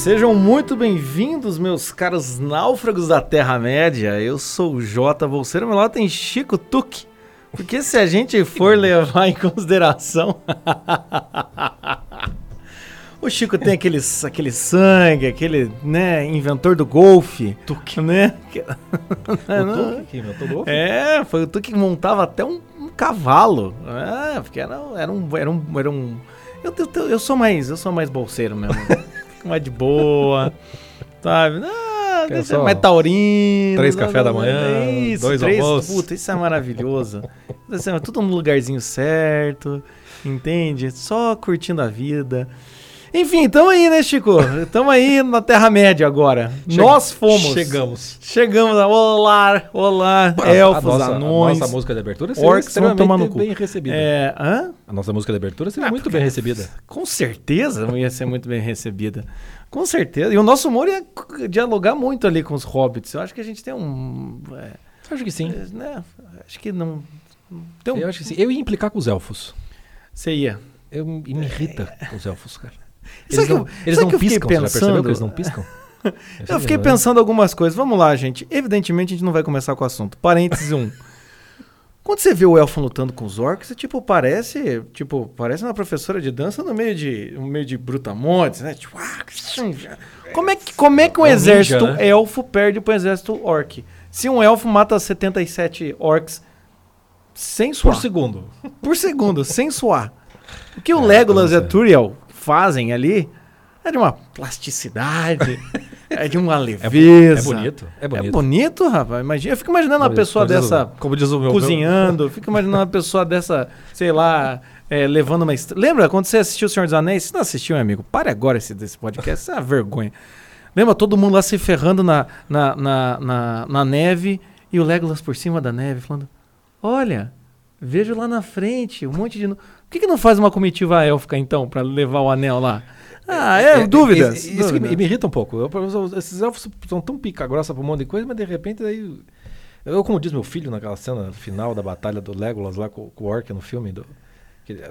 Sejam muito bem-vindos, meus caros náufragos da Terra-média. Eu sou o Jota Bolseiro, meu lado tem Chico Tuque. Porque se a gente for levar em consideração. o Chico tem aquele, aquele sangue, aquele, né, inventor do golfe. Tuque. Né? O Tuque que inventou o golfe? É, foi o Tuque que montava até um, um cavalo. É, porque era, era um. Era um, era um eu, eu, eu sou mais. Eu sou mais bolseiro mesmo. Mais de boa. Sabe? Ah, deixa mais taurino. três café da manhã, isso, dois três, almoços. Puta, isso é maravilhoso. Isso é tudo no lugarzinho certo. Entende? Só curtindo a vida. Enfim, tamo aí, né, Chico? Tamo aí na Terra-média agora. Che- Nós fomos. Chegamos. Chegamos a olá, olá, elfos, a nossa, anões. A nossa música de abertura seria orcs no extremamente bem recebida. É, hã? A nossa música de abertura seria Ah, muito porque- bem recebida. Com certeza não ia ser muito bem recebida. Com certeza. E o nosso humor ia dialogar muito ali com os hobbits. Eu acho que a gente tem um. é, acho que sim. né, acho que não. Um, Eu acho que sim. Eu ia implicar com os elfos. Você ia. Eu me me irrita com os elfos, cara. Eles não, eu- eles não fiquei piscam, você já percebeu pensando? que eles não piscam? Eu fiquei né? pensando algumas coisas. Vamos lá, gente. Evidentemente a gente não vai começar com o assunto. Parênteses 1. Quando você vê o elfo lutando com os orcs, você, tipo, parece, tipo, parece uma professora de dança no meio de, no meio de brutamontes, né? Tipo, ah, como é que, como é que um É um exército ninja, né? elfo perde para um exército orc? Se um elfo mata 77 orcs sem suar. Por segundo. Por segundo, sem suar. O que o É, Legolas e a então, Turiel fazem ali é de uma plasticidade, é de uma leveza. É bonito. É É bonito. bonito, rapaz. Imagina, eu fico imaginando uma diz- pessoa como diz o- dessa Como diz o meu. cozinhando, eu fico imaginando uma pessoa dessa, sei lá, é, levando uma. Lembra quando você assistiu O Senhor dos Anéis? Você não assistiu, meu amigo? Pare agora esse, desse podcast, isso é uma vergonha. Lembra todo mundo lá se ferrando na, na, na, na, na neve e o Legolas por cima da neve falando: Olha, vejo lá na frente um monte de. Por que, que não faz uma comitiva élfica então, pra levar o anel lá? Ah, é, dúvidas. Isso que me, irrita um pouco. Eu- eu- esses elfos são tão pica grossa pra um monte de coisa, mas de repente aí. Eu, como diz meu filho naquela cena final da batalha do Legolas lá com, com o Orc no filme, do,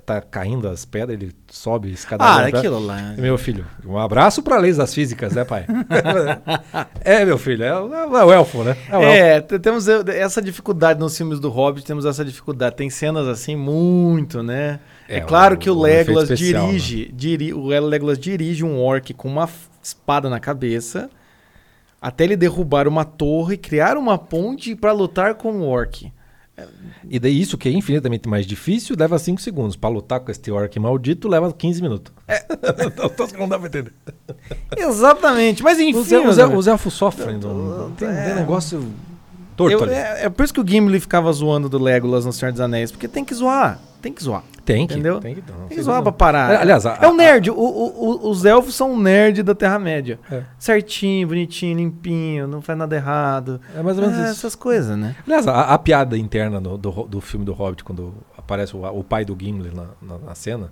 tá caindo as pedras, ele sobe escada. Ah, pra- aquilo lá. Meu filho, um abraço pra leis das físicas, né, pai? é, meu filho, é, o- é o elfo, né? É o elfo. É, t- temos eh, essa dificuldade nos filmes do Hobbit, temos essa dificuldade. Tem cenas assim muito, né? É, É, claro o- que o o Legolas especial, né? dirige, diri, o Legolas dirige um orc com uma espada na cabeça até ele derrubar uma torre, criar uma ponte pra lutar com o orc. E daí isso que é infinitamente mais difícil leva 5 segundos. Pra lutar com este orc maldito leva 15 minutos. É. não dá pra entender. Exatamente, mas enfim. Os, os, os elfos sofrem. Não, tem, tem negócio torto eu- ali. é, é por isso que o Gimli ficava zoando do Legolas no Senhor dos Anéis, porque tem que zoar, tem que zoar. Tem que. Entendeu? Tem que, não, Tem que zoar pra parar. É, aliás, a- é um a- nerd. O- o- os elfos são um nerd da Terra-média. É. Certinho, bonitinho, limpinho, não faz nada errado. É mais ou menos É, isso. essas coisas, né? Aliás, a, piada interna no- do, do filme do Hobbit, quando aparece o, o pai do Gimli na, na, na cena.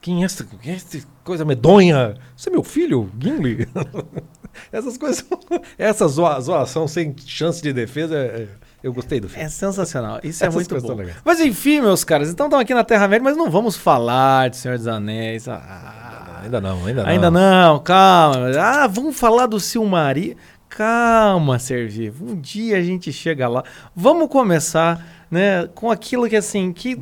Quem é, essa, quem é essa coisa medonha? Você é meu filho, Gimli? Essas coisas. Essa zoa- zoação sem chance de defesa, é- eu gostei do filme. É sensacional. Isso é muito bom. Mas enfim, meus caras, então estamos aqui na Terra-média, mas não vamos falar de Senhor dos Anéis. Ah, Ainda não, ainda não. ainda não, calma. Ah, vamos falar do Silmarillion. Calma, ser vivo. Um dia a gente chega lá. Vamos começar, né, com aquilo que assim, que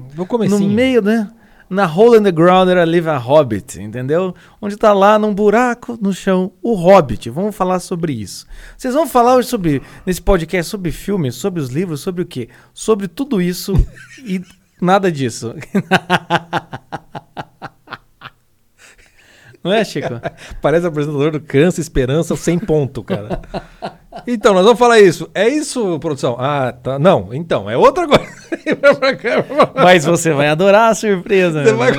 no meio, né? Na hole in the ground era live a hobbit, entendeu? Onde tá lá num buraco no chão o hobbit. Vamos falar sobre isso. Vocês vão falar hoje sobre nesse podcast sobre filmes, sobre os livros, sobre o quê? Sobre tudo isso e nada disso. Não é, Chico? Parece apresentador do Câncer Esperança sem ponto, cara. Então, nós vamos falar isso. É isso, produção? Ah, tá. Não, então, é outra coisa. Mas você vai adorar a surpresa. Você né? vai-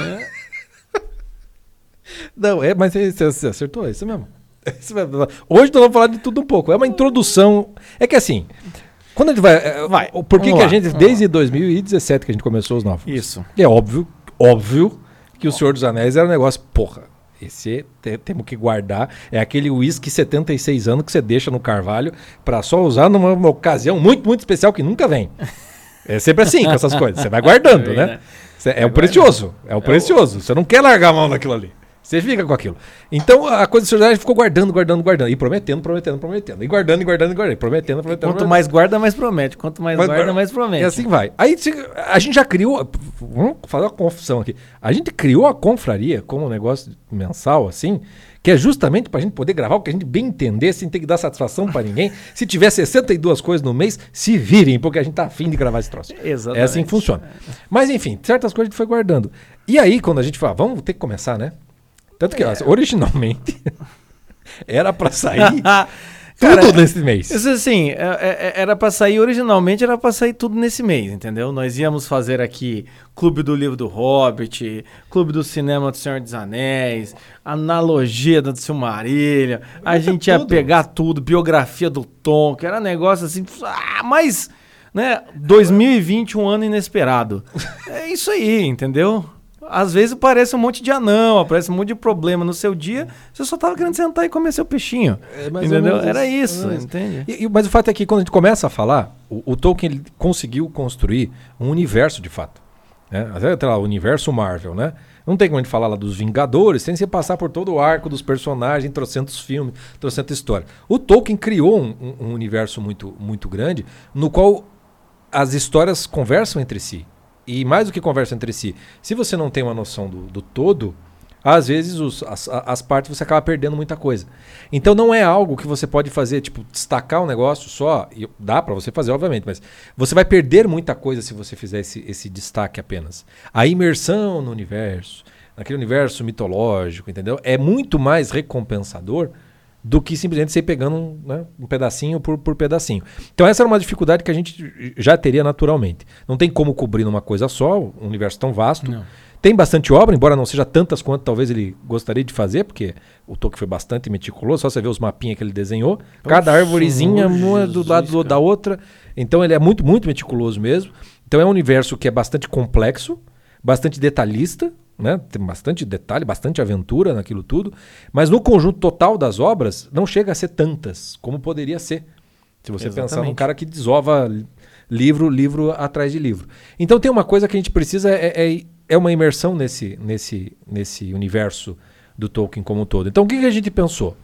Não, é, mas você, acertou, é isso mesmo. É isso mesmo. Hoje nós vamos falar de tudo um pouco. É uma introdução. É que assim, quando a gente vai. é, Vai, Por que, que a gente, desde 2017 que a gente começou os novos? Isso. É óbvio, óbvio que o Senhor dos Anéis era um negócio, porra, esse te- temos que guardar. É aquele uísque 76 anos que você deixa no carvalho pra só usar numa, uma ocasião muito, muito especial que nunca vem. É sempre assim com essas coisas. Você vai guardando, É né? verdade. Cê- É o precioso. É o precioso. Você não quer largar a mão daquilo ali. Você fica com aquilo. Então a coisa dos Anéis ficou guardando, guardando, guardando. E prometendo, prometendo, prometendo. E guardando, e guardando, e guardando. E prometendo, prometendo. Quanto prometendo. mais guarda, mais promete. Quanto mais Mas- guarda, mais promete. E assim vai. Aí a gente já criou. Vamos fazer uma confusão aqui. A gente criou a confraria como um negócio mensal, assim, que é justamente pra gente poder gravar o que a gente bem entender, sem ter que dar satisfação pra ninguém. Se tiver 62 coisas no mês, se virem, porque a gente tá afim de gravar esse troço. Exatamente. É assim que funciona. Mas enfim, certas coisas a gente foi guardando. E aí, quando a gente fala, vamos ter que começar, né? Tanto que, ó, originalmente, era pra sair Cara, tudo nesse mês. Isso assim, é- é- era pra sair, originalmente era pra sair tudo nesse mês, entendeu? Nós íamos fazer aqui Clube do Livro do Hobbit, Clube do Cinema do Senhor dos Anéis, analogia do Silmarillion, a gente ia tudo. pegar tudo, biografia do Tom, que era negócio assim, ah, mas, né, 2020, um ano inesperado. É isso aí, entendeu? Às vezes parece um monte de anão, aparece um monte de problema no seu dia, você só tava querendo sentar e comer seu peixinho. É entendeu? Era isso, entende? E- mas o fato é que quando a gente começa a falar, o, o Tolkien conseguiu construir um universo de fato. Né? Até lá, o universo Marvel, né? Não tem como a gente falar lá dos Vingadores sem você passar por todo o arco dos personagens, trocentos filmes, trocenta história. O Tolkien criou um, um- um universo muito, muito grande no qual as histórias conversam entre si. E mais do que conversam entre si, se você não tem uma noção do, do todo, às vezes os- as, as partes você acaba perdendo muita coisa. Então não é algo que você pode fazer, tipo, destacar um negócio só, e dá pra você fazer, obviamente, mas você vai perder muita coisa se você fizer esse, esse destaque apenas. A imersão no universo, naquele universo mitológico, entendeu? É muito mais recompensador do que simplesmente você ir pegando um, né, um pedacinho por, por pedacinho. Então essa era uma dificuldade que a gente já teria naturalmente. Não tem como cobrir numa coisa só, um universo tão vasto. Não. Tem bastante obra, embora não seja tantas quanto talvez ele gostaria de fazer, porque o Tolkien foi bastante meticuloso, só você ver os mapinhas que ele desenhou. Cada Oxe, árvorezinha, uma do lado do- cara. da outra. Então ele é muito, muito meticuloso mesmo. Então é um universo que é bastante complexo, bastante detalhista, né? Tem bastante detalhe, bastante aventura naquilo tudo. Mas no conjunto total das obras, não chega a ser tantas como poderia ser. Se você pensar num Exatamente. cara que desova li- livro, livro atrás de livro. Então tem uma coisa que a gente precisa é, é, é uma imersão nesse, nesse, nesse universo do Tolkien como um todo. Então o que, que a gente pensou?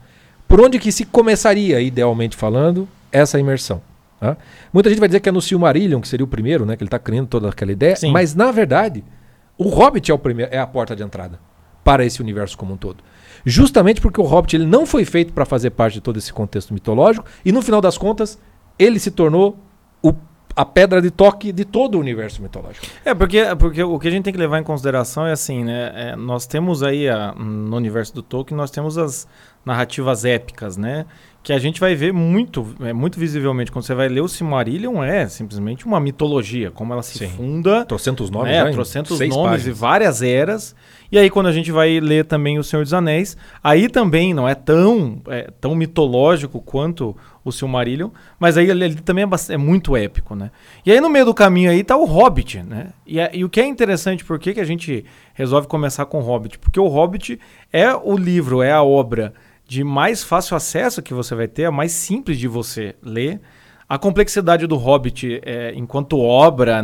Por onde que se começaria, idealmente falando, essa imersão? tá? Muita gente vai dizer que é no Silmarillion, que seria o primeiro, né? Que ele está criando toda aquela ideia. Sim. Mas, na verdade, o Hobbit é, o primeiro, é a porta de entrada para esse universo como um todo. Justamente porque o Hobbit ele não foi feito para fazer parte de todo esse contexto mitológico e, no final das contas, ele se tornou o- a pedra de toque de todo o universo mitológico. É, porque, porque o que a gente tem que levar em consideração é assim, né? é, nós temos aí, a- no universo do Tolkien, nós temos as narrativas épicas, né? Que a gente vai ver muito, é, muito visivelmente, quando você vai ler o Silmarillion, é simplesmente uma mitologia, como ela se Sim. funda, Trocentos nomes, né? já Trocentos nomes páginas. e várias eras. E aí, quando a gente vai ler também O Senhor dos Anéis, aí também não é tão, é, tão mitológico quanto o Silmarillion, mas aí ele, ele também é, bast- é muito épico, né? E aí, no meio do caminho aí, tá o Hobbit, né? E, é- e o que é interessante, por que, que a gente resolve começar com o Hobbit? Porque o Hobbit é o livro, é a obra de mais fácil acesso que você vai ter, a mais simples de você ler. A complexidade do Hobbit, é, enquanto obra,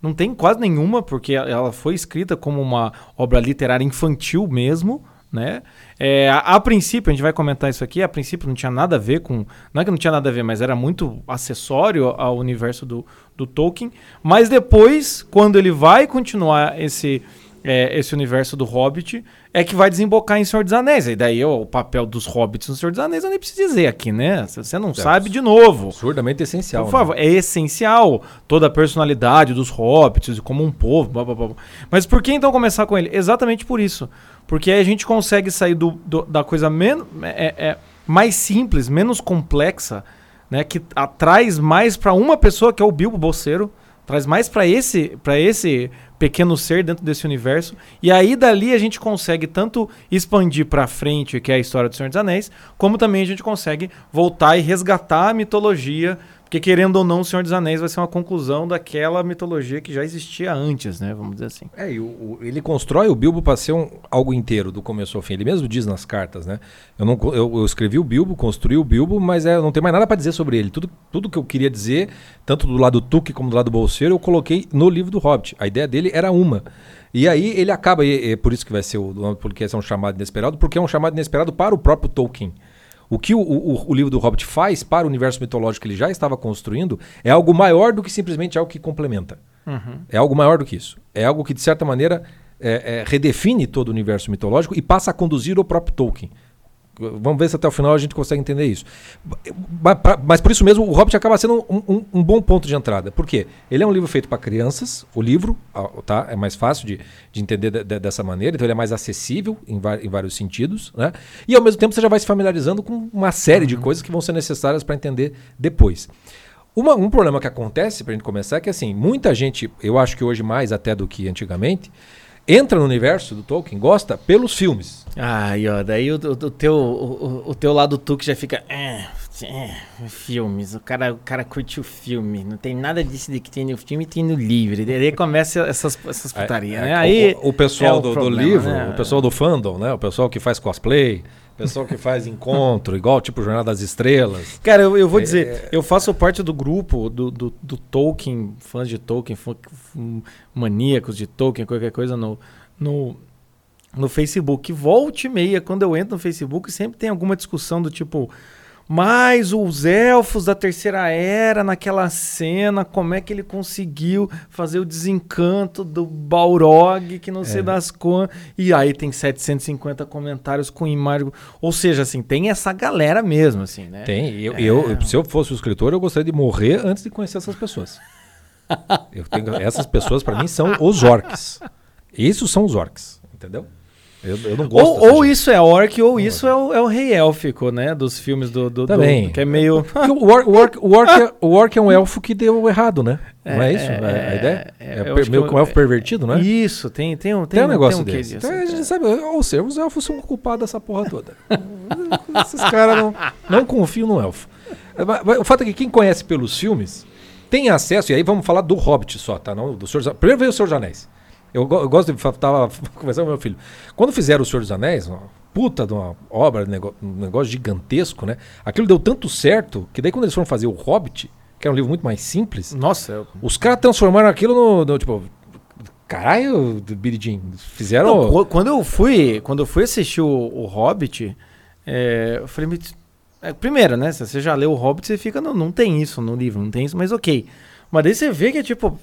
não tem quase nenhuma, porque ela foi escrita como uma obra literária infantil mesmo, né? É, a, a princípio, a gente vai comentar isso aqui, a princípio não tinha nada a ver com... Não é que não tinha nada a ver, mas era muito acessório ao universo do, do Tolkien. Mas depois, quando ele vai continuar esse, é, esse universo do Hobbit, é que vai desembocar em Senhor dos Anéis. E daí ó, o papel dos Hobbits no Senhor dos Anéis eu nem preciso dizer aqui, né? Se você não sabe, de novo. Absurdamente essencial. Por né? favor, é essencial toda a personalidade dos hobbits, como um povo, blá, blá, blá. Mas por que então começar com ele? Exatamente por isso. Porque aí a gente consegue sair do, do- da coisa menos, é, é, mais simples, menos complexa, né? Que a- traz mais pra uma pessoa, que é o Bilbo Bolseiro, traz mais pra esse, pra esse pequeno ser dentro desse universo. E aí dali a gente consegue tanto expandir pra frente, que é a história do Senhor dos Anéis, como também a gente consegue voltar e resgatar a mitologia Porque querendo ou não, o Senhor dos Anéis vai ser uma conclusão daquela mitologia que já existia antes, né? Vamos dizer assim. É, e o, o- ele constrói o Bilbo para ser um, algo inteiro, do começo ao fim. Ele mesmo diz nas cartas, né? Eu, não, eu, eu escrevi o Bilbo, construí o Bilbo, mas é, não tem mais nada para dizer sobre ele. Tudo, tudo que eu queria dizer, tanto do lado Tuque como do lado Bolseiro, eu coloquei no livro do Hobbit. A ideia dele era uma. E aí ele acaba, e é por isso que vai ser o nome do podcast é um chamado inesperado, porque é um chamado inesperado para o próprio Tolkien. O que o, o- o livro do Hobbit faz para o universo mitológico que ele já estava construindo é algo maior do que simplesmente algo que complementa. É algo maior do que isso. É algo que, de certa maneira, é, é, redefine todo o universo mitológico e passa a conduzir o próprio Tolkien. Vamos ver se até o final a gente consegue entender isso. Mas por isso mesmo, o Hobbit acaba sendo um, um- um bom ponto de entrada. Por quê? Ele é um livro feito para crianças, o livro, tá? É mais fácil de, de entender de- de- dessa maneira, então ele é mais acessível em, em vários sentidos, né? E ao mesmo tempo você já vai se familiarizando com uma série de coisas que vão ser necessárias para entender depois. Uma- um problema que acontece, pra gente começar, é que assim, muita gente, eu acho que hoje mais até do que antigamente, entra no universo do Tolkien, gosta pelos filmes. Ai, ó, daí o, o- o teu, o, o- teu lado tu que já fica. É, é, filmes, o cara, o cara curte o filme. Não tem nada disso de que tem no filme tem no livro. Daí começa essas, essas putarias, É, né? é, Aí. o, o pessoal é do, do problema, livro, né? o pessoal do fandom, né? O pessoal que faz cosplay, o pessoal que faz encontro, igual tipo Jornada das Estrelas. Cara, eu, eu vou É- dizer, eu faço parte do grupo do, do, do Tolkien, fãs de Tolkien, fã- maníacos de Tolkien, qualquer coisa no, no, no Facebook. Volte e meia, quando eu entro no Facebook, sempre tem alguma discussão do tipo. Mas os elfos da terceira era, naquela cena, como é que ele conseguiu fazer o desencanto do Balrog, que não sei das contas. E aí tem 750 comentários com imagem. Ou seja, assim, tem essa galera mesmo, assim, né? Tem. Eu, eu- se eu fosse o escritor, eu gostaria de morrer antes de conhecer essas pessoas. Eu tenho- essas pessoas, para mim, são os orcs. Esses são os orcs, entendeu? Eu, eu não gosto Ou, ou isso é orc, ou isso é o, é o rei élfico, né? Dos filmes do. do, do- Também. que é meio. O orc, o, orc, o, orc é, o orc é um elfo que deu errado, né? não é isso é, a, a ideia? é, É, per- meio que um elfo pervertido, né? Isso, tem, tem um, Tem um negócio tem quê desse. Então a gente é. sabe, ou seja, os elfos são culpados dessa porra toda. Esses caras não, não confiam no elfo. O fato é que quem conhece pelos filmes tem acesso, e aí vamos falar do Hobbit só, tá? Não, do Senhor. Primeiro veio o Senhor dos Anéis. Eu, go- eu gosto de. Tava conversando com meu filho. Quando fizeram o Senhor dos Anéis, uma puta de uma obra, um negócio gigantesco, né? Aquilo deu tanto certo que daí quando eles foram fazer o Hobbit, que era um livro muito mais simples, Nossa, eu- os caras transformaram aquilo no, no, tipo. Caralho, Biridim. Fizeram. Não, qu- quando eu fui, quando eu fui assistir o, o Hobbit, é, eu falei, "Mas, é, primeiro, né? Se você já leu o Hobbit, você fica, não, não tem isso no livro, não tem isso, mas ok. Mas daí você vê que é tipo,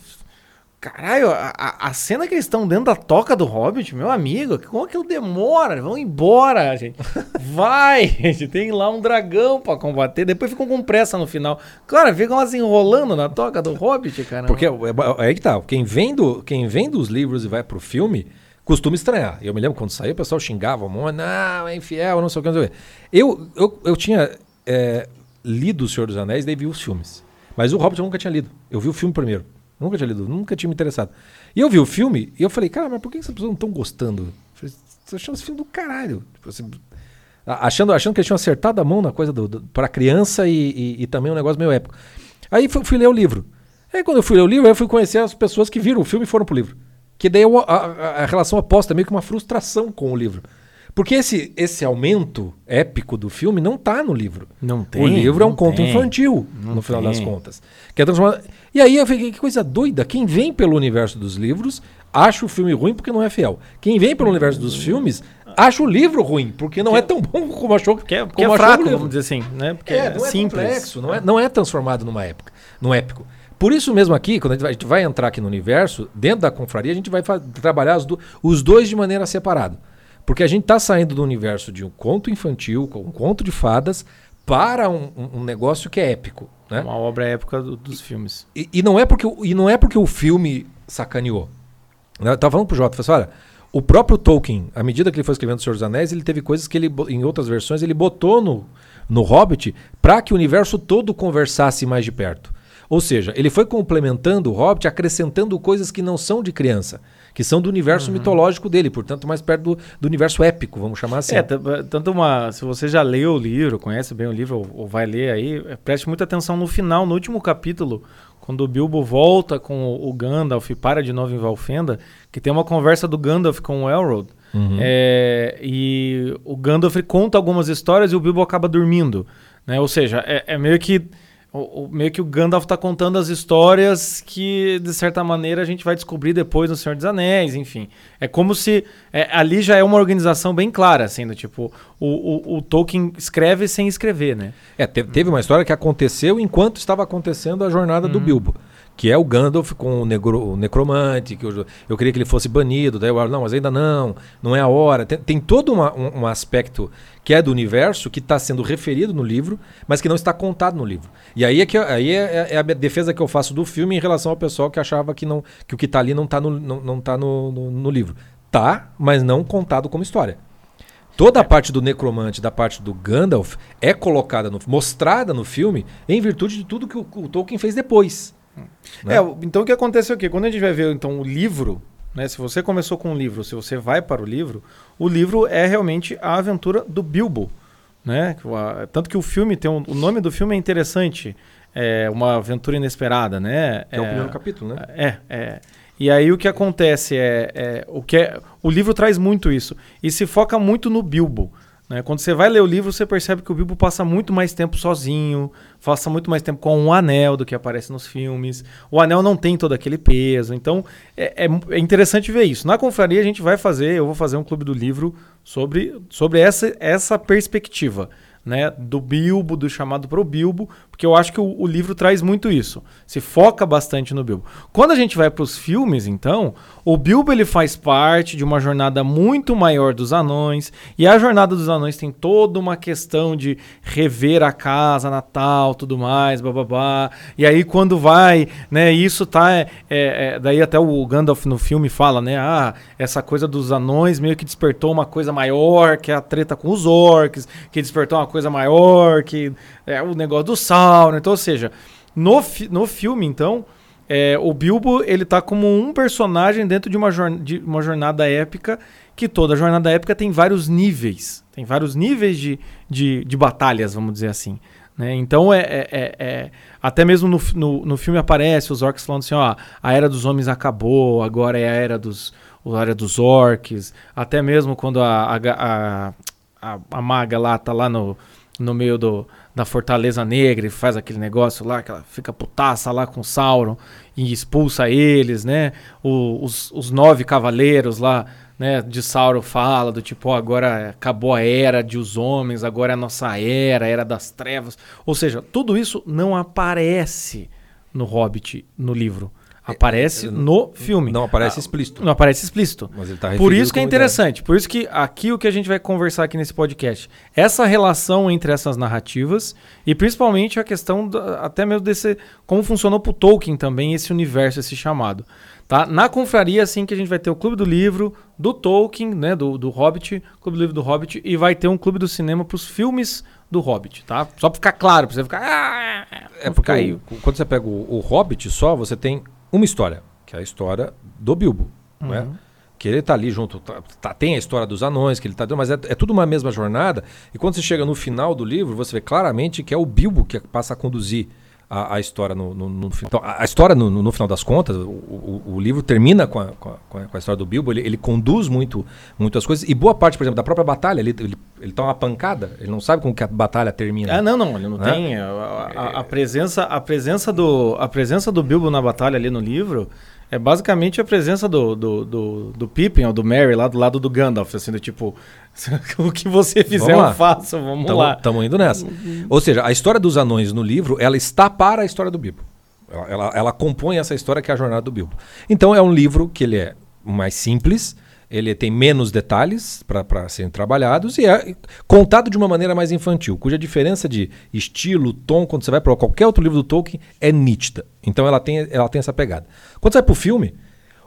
caralho, a, a- cena que eles estão dentro da toca do Hobbit, meu amigo, como aquilo demora? Vão embora, gente. Vai, gente, tem lá um dragão pra combater, depois ficam com pressa no final. Cara, ficam assim enrolando na toca do Hobbit, cara. Porque é, é aí que tá. Quem vem, do, quem vem dos livros e vai pro filme costuma estranhar. Eu me lembro quando saiu, o pessoal xingava um monte, não, é infiel, não sei o que, não sei o que. Eu, eu, eu tinha é, lido O Senhor dos Anéis, daí vi os filmes. Mas o Hobbit eu nunca tinha lido. Eu vi o filme primeiro. Nunca tinha lido, nunca tinha me interessado. E eu vi o filme e eu falei, cara, mas por que essas pessoas não estão gostando? Eu falei, achando esse filme do caralho. Tipo assim, achando, achando que eles tinham acertado a mão na coisa do, do, para criança e, e, e também um negócio meio épico. Aí fui, fui ler o livro. Aí quando eu fui ler o livro, eu fui conhecer as pessoas que viram o filme e foram pro livro. Que daí eu- a, a- a relação oposta, meio que uma frustração com o livro. Porque esse, esse aumento épico do filme não tá no livro. Não tem. o livro é um conto tem. infantil, no final das tem. contas. Que é transformado... E aí eu fiquei, que coisa doida. Quem vem pelo universo dos livros acha o filme ruim porque não é fiel. Quem vem pelo universo dos filmes acha o livro ruim porque não é tão bom como achou, Porque é, como é fraco, vamos dizer assim, né? Porque É, é, não é simples. complexo, não é, não é transformado numa época, num épico. Por isso mesmo aqui, quando a gente vai, a gente vai entrar aqui no universo, dentro da confraria, a gente vai trabalhar do- os dois de maneira separada. Porque a gente está saindo do universo de um conto infantil, com um conto de fadas, para um, um- negócio que é épico. Né? Uma obra épica do- dos filmes. E, e não é porque, o- e não é porque o filme sacaneou. Eu tava falando pro Jota, falei assim, olha, o próprio Tolkien, à medida que ele foi escrevendo O Senhor dos Anéis, ele teve coisas que ele, em outras versões, ele botou no, no Hobbit para que o universo todo conversasse mais de perto. Ou seja, ele foi complementando o Hobbit, acrescentando coisas que não são de criança, que são do universo Uhum. mitológico dele, portanto, mais perto do, do universo épico, vamos chamar assim. É, tanto uma. Se você já leu o livro, conhece bem o livro, ou, ou vai ler aí, é, preste muita atenção no final, no último capítulo, quando o Bilbo volta com o, o Gandalf e para de novo em Valfenda, que tem uma conversa do Gandalf com o Elrond. Uhum. É, e o Gandalf conta algumas histórias e o Bilbo acaba dormindo. Né? Ou seja, é, é meio que. O, o- meio que o Gandalf tá contando as histórias que, de certa maneira, a gente vai descobrir depois no Senhor dos Anéis, enfim. É como se. é, ali já é uma organização bem clara, assim, do tipo, o, o, o Tolkien escreve sem escrever, né? É, te- teve uma história que aconteceu enquanto estava acontecendo a jornada do Bilbo. Que é o Gandalf com o, negro- o necromante, que eu, eu queria que ele fosse banido, daí eu falo, não, mas ainda não, não é a hora. Tem, tem todo uma- um, um aspecto que é do universo, que está sendo referido no livro, mas que não está contado no livro. E aí é, que, aí é, é a minha defesa que eu faço do filme em relação ao pessoal que achava que, não, que o que está ali não está no, não, não tá no, no, no livro. Tá, mas não contado como história. Toda a parte do necromante, da parte do Gandalf, é colocada, no, mostrada no filme em virtude de tudo que o, o Tolkien fez depois. Né? É, o- então o que acontece é o quê? Quando a gente vai ver então, o livro, né? Se você começou com um livro, se você vai para o livro, o livro é realmente a aventura do Bilbo. Né? O- Tanto que o filme tem um, o nome do filme é interessante. É uma aventura inesperada, né? Que é, o primeiro capítulo, né? É, é. E aí o que acontece é, é o que é, o livro traz muito isso e se foca muito no Bilbo. Né? Quando você vai ler o livro, você percebe que o Bilbo passa muito mais tempo sozinho, passa muito mais tempo com um anel do que aparece nos filmes. O anel não tem todo aquele peso, então é, é é interessante ver isso. Na confraria a gente vai fazer, eu vou fazer um clube do livro sobre, sobre essa, essa perspectiva. Né, do Bilbo, do chamado pro Bilbo, porque eu acho que o, o livro traz muito isso. Se foca bastante no Bilbo. Quando a gente vai para os filmes, então, o Bilbo ele faz parte de uma jornada muito maior dos anões, e a jornada dos anões tem toda uma questão de rever a casa natal, tudo mais, bababá. E aí quando vai, né, isso tá é, é, daí até o Gandalf no filme fala, né, ah, essa coisa dos anões meio que despertou uma coisa maior, que é a treta com os orcs, que despertou uma coisa maior, que é o negócio do Sauron. Então, ou seja, no, fi- no filme, então, é, o Bilbo ele tá como um personagem dentro de uma, de uma jornada épica, que toda jornada épica tem vários níveis. Tem vários níveis de, de, de batalhas, vamos dizer assim. né? Então, é, é- é- é- até mesmo no, no, no filme aparece os orcs falando assim: ó, a era dos homens acabou, agora é a era dos, a era dos orcs. Até mesmo quando a, a, a, a, a maga lá tá lá no, no meio do, da Fortaleza Negra e faz aquele negócio lá, que ela fica putaça lá com Sauron e expulsa eles, né? O- os, os nove cavaleiros lá, né, de Sauron fala do tipo, agora acabou a era de os homens, agora é a nossa era, a era das trevas. Ou seja, tudo isso não aparece no Hobbit, no livro. Aparece é, no filme. Não aparece Ah, explícito. Não aparece explícito. Mas ele tá Por isso que é como ideia. interessante. Por isso que aqui o que a gente vai conversar aqui nesse podcast, essa relação entre essas narrativas e principalmente a questão da- até mesmo desse como funcionou pro Tolkien também esse universo, esse chamado. Tá? Na confraria assim que a gente vai ter o clube do livro do Tolkien, né, do, do Hobbit, clube do livro do Hobbit e vai ter um clube do cinema pros filmes do Hobbit, tá? Só pra ficar claro, pra você ficar ah, É porque aí. quando você pega o, o Hobbit só, você tem uma história, que é a história do Bilbo. Uhum. Né? Que ele tá ali junto, tá- tá- tem a história dos anões, que ele tá mas é, é tudo uma mesma jornada. E quando você chega no final do livro, você vê claramente que é o Bilbo que passa a conduzir a, a história no, no, no. Então, a, história, no, no- final das contas, o, o- o livro termina com a, com a- com a- história do Bilbo, ele, ele conduz muito, muito as coisas. E boa parte, por exemplo, da própria batalha, ele, ele, ele tá uma pancada, ele não sabe como que a batalha termina. Ah, não, não, ele não Né? tem. A, a- a presença, a, presença do, a presença do Bilbo na batalha ali no livro é basicamente a presença do, do, do, do Pippin ou do Merry lá do lado do Gandalf, assim, do tipo, o que você fizer Vamos eu faço, vamos Tamo, lá. Tamo indo nessa. Ou seja, a história dos anões no livro, ela está para a história do Bilbo. Ela, ela, ela compõe essa história que é a jornada do Bilbo. Então é um livro que ele é mais simples, ele tem menos detalhes para serem trabalhados e é contado de uma maneira mais infantil, cuja diferença de estilo, tom, quando você vai para qualquer outro livro do Tolkien, é nítida. Então ela tem, ela tem essa pegada. Quando você vai para o filme,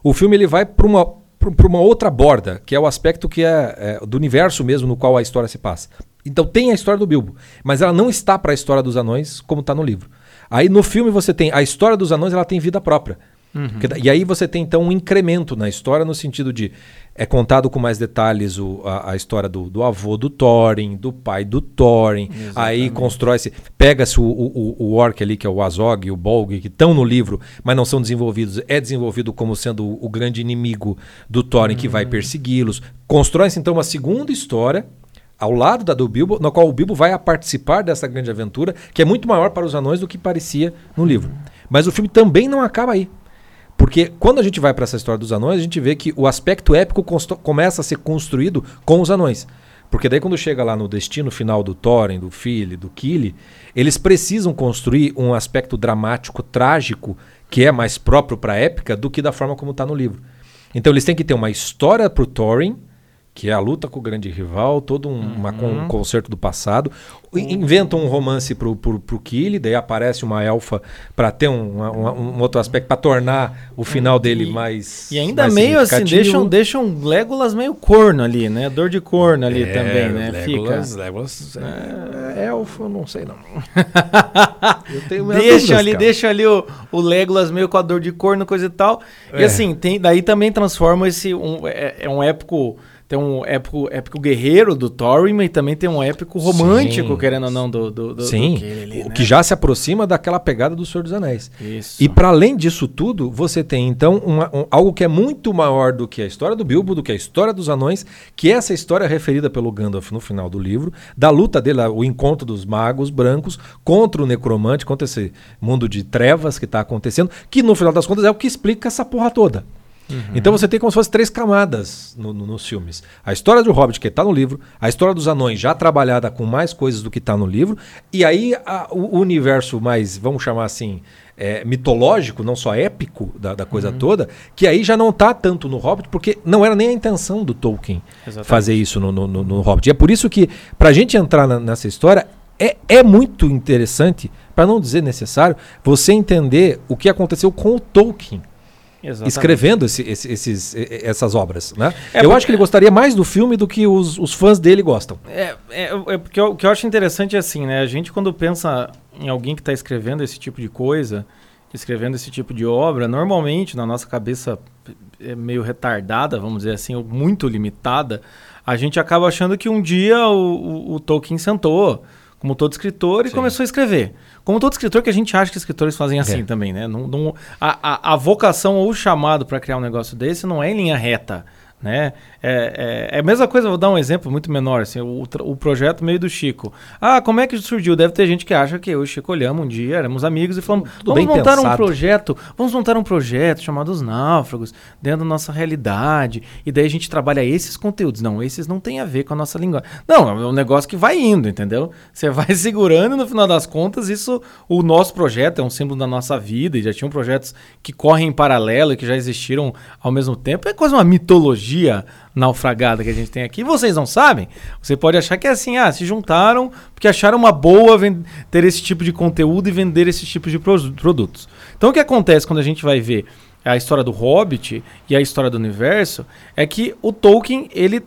o filme ele vai para uma, pra uma outra borda, que é o aspecto que é, é do universo mesmo no qual a história se passa. Então tem a história do Bilbo, mas ela não está para a história dos anões como está no livro. Aí no filme você tem a história dos anões, ela tem vida própria. Porque da- E aí você tem então um incremento na história no sentido de é contado com mais detalhes o- a, a história do, do avô do Thorin, do pai do Thorin. Aí constrói-se, pega-se o, o, o- orc ali, que é o Azog e o Bolg, que estão no livro, mas não são desenvolvidos. É desenvolvido como sendo o, o grande inimigo do Thorin que vai persegui-los. Constrói-se então uma segunda história ao lado da do Bilbo, na qual o Bilbo vai a participar dessa grande aventura, que é muito maior para os anões do que parecia no livro. Mas o filme também não acaba aí. Porque quando a gente vai para essa história dos anões, a gente vê que o aspecto épico começa a ser construído com os anões. Porque daí quando chega lá no destino final do Thorin, do Fili, do Kili, eles precisam construir um aspecto dramático, trágico, que é mais próprio para a épica do que da forma como está no livro. Então eles têm que ter uma história para o Thorin, que é a luta com o grande rival, todo um, uma con- um concerto do passado. I- Inventam um romance pro, pro, pro Kili, daí aparece uma elfa para ter um, uma- uma- um outro aspecto, para tornar o final dele E- mais. E ainda mais meio assim, deixam, deixam Legolas meio corno ali, né? Dor de corno ali É, também, né? Legolas, Fica. Legolas é, é elfo, eu não sei não. eu tenho Deixa dúvidas, ali, cara. deixa ali o, o Legolas meio com a dor de corno, coisa e tal. E É. assim, tem, daí também transforma esse. Um, é, é um épico. Tem um épico, épico guerreiro do Thorin, mas também tem um épico romântico, Sim. querendo ou não, do, do, do, Sim, do Kili ali, o né? que já se aproxima daquela pegada do Senhor dos Anéis. Isso. E para além disso tudo, você tem então uma- um- algo que é muito maior do que a história do Bilbo, do que a história dos anões, que é essa história referida pelo Gandalf no final do livro, da luta dele, o encontro dos magos brancos contra o necromante, contra esse mundo de trevas que está acontecendo, que no final das contas é o que explica essa porra toda. Então você tem como se fosse três camadas no- no- nos filmes. A história do Hobbit, que está no livro, a história dos anões, já trabalhada com mais coisas do que está no livro, e aí a- o, o universo mais, vamos chamar assim, é, mitológico, não só épico da, da coisa toda, que aí já não está tanto no Hobbit, porque não era nem a intenção do Tolkien Exatamente. fazer isso no, no, no- no Hobbit. E é por isso que, para a gente entrar na- nessa história, é, é muito interessante, para não dizer necessário, você entender o que aconteceu com o Tolkien Exatamente. escrevendo esse- esse- esses, essas obras, né? É, eu porque- acho que ele gostaria mais do filme do que os, os fãs dele gostam. É, é, é porque o que eu acho interessante é assim, né? A gente quando pensa em alguém que está escrevendo esse tipo de coisa, escrevendo esse tipo de obra, normalmente na nossa cabeça é meio retardada, vamos dizer assim, ou muito limitada, a gente acaba achando que um dia o, o- o Tolkien sentou, como todo escritor, e Sim. começou a escrever. Como todo escritor, que a gente acha que escritores fazem assim É. também, né? Não, não- a, a- a vocação ou o chamado para criar um negócio desse não é em linha reta. Né? É, é, é a mesma coisa, vou dar um exemplo muito menor, assim, o, o projeto meio do Chico. Ah, como é que surgiu? Deve ter gente que acha que eu e o Chico olhamos um dia, éramos amigos e falamos, Tudo vamos montar um pensado." projeto, vamos montar um projeto chamado Os Náufragos, dentro da nossa realidade, e daí a gente trabalha esses conteúdos. Não, esses não tem a ver com a nossa linguagem. Não, é um negócio que vai indo, entendeu? Você vai segurando e no final das contas, isso, o nosso projeto é um símbolo da nossa vida, e já tinham projetos que correm em paralelo e que já existiram ao mesmo tempo. É quase uma mitologia naufragada que a gente tem aqui. Vocês não sabem? Você pode achar que é assim, ah, se juntaram porque acharam uma boa ter esse tipo de conteúdo e vender esse tipo de pros- produtos. Então o que acontece quando a gente vai ver a história do Hobbit e a história do universo é que o Tolkien, ele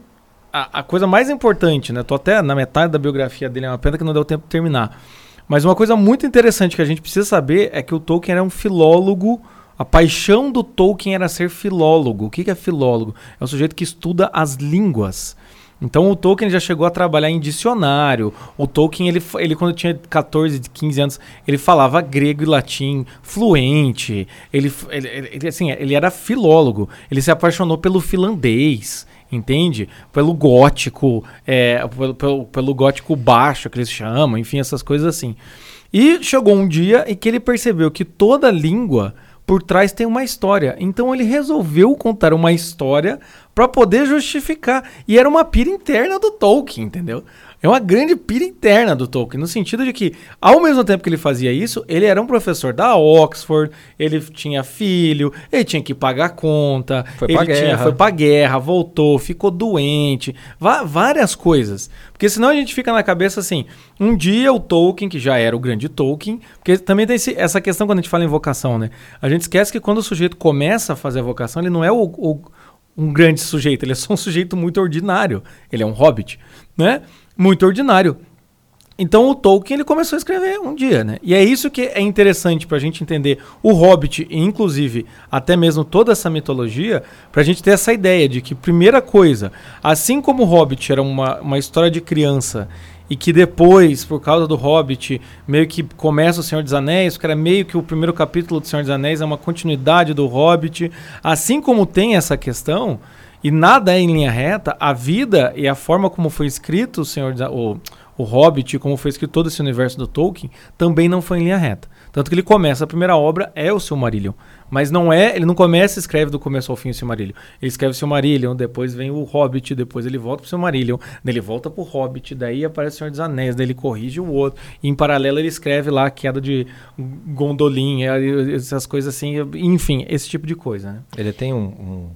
a, a coisa mais importante, né? Tô até na metade da biografia dele, é uma pena que não deu tempo de terminar. Mas uma coisa muito interessante que a gente precisa saber é que o Tolkien era um filólogo. A paixão do Tolkien era ser filólogo. O que é filólogo? É um sujeito que estuda as línguas. Então o Tolkien já chegou a trabalhar em dicionário. O Tolkien, ele, ele quando tinha 14, 15 anos, ele falava grego e latim fluente. Ele, ele- ele, assim, ele era filólogo. Ele se apaixonou pelo finlandês, entende? Pelo gótico, é, pelo, pelo, pelo gótico baixo, que eles chamam, enfim, essas coisas assim. E chegou um dia em que ele percebeu que toda língua por trás tem uma história. Então ele resolveu contar uma história para poder justificar. E era uma pira interna do Tolkien, entendeu? É uma grande pira interna do Tolkien, no sentido de que, ao mesmo tempo que ele fazia isso, ele era um professor da Oxford, ele tinha filho, ele tinha que pagar conta, Foi ele pra tinha, guerra. foi pra guerra, voltou, ficou doente, várias coisas. Porque senão a gente fica na cabeça assim, um dia o Tolkien, que já era o grande Tolkien, porque também tem esse- essa questão quando a gente fala em vocação, né? A gente esquece que quando o sujeito começa a fazer a vocação, ele não é o, o- um grande sujeito, ele é só um sujeito muito ordinário. Ele é um hobbit, né? Muito ordinário. Então o Tolkien ele começou a escrever um dia, né? E é isso que é interessante pra gente entender o Hobbit e inclusive até mesmo toda essa mitologia, pra gente ter essa ideia de que primeira coisa, assim como o Hobbit era uma, uma história de criança e que depois, por causa do Hobbit, meio que começa o Senhor dos Anéis, que era meio que o primeiro capítulo do Senhor dos Anéis é uma continuidade do Hobbit, assim como tem essa questão, e nada é em linha reta, a vida e a forma como foi escrito o Senhor o, o Hobbit, como foi escrito todo esse universo do Tolkien, também não foi em linha reta. Tanto que ele começa, a primeira obra é o Silmarillion. Mas não é, ele não começa e escreve do começo ao fim o Silmarillion. Ele escreve o Silmarillion, depois vem o Hobbit, depois ele volta pro Silmarillion, ele volta pro Hobbit, daí aparece o Senhor dos Anéis, daí ele corrige o outro. E em paralelo ele escreve lá a queda de Gondolin, essas coisas assim, enfim, esse tipo de coisa, né? Ele tem um, um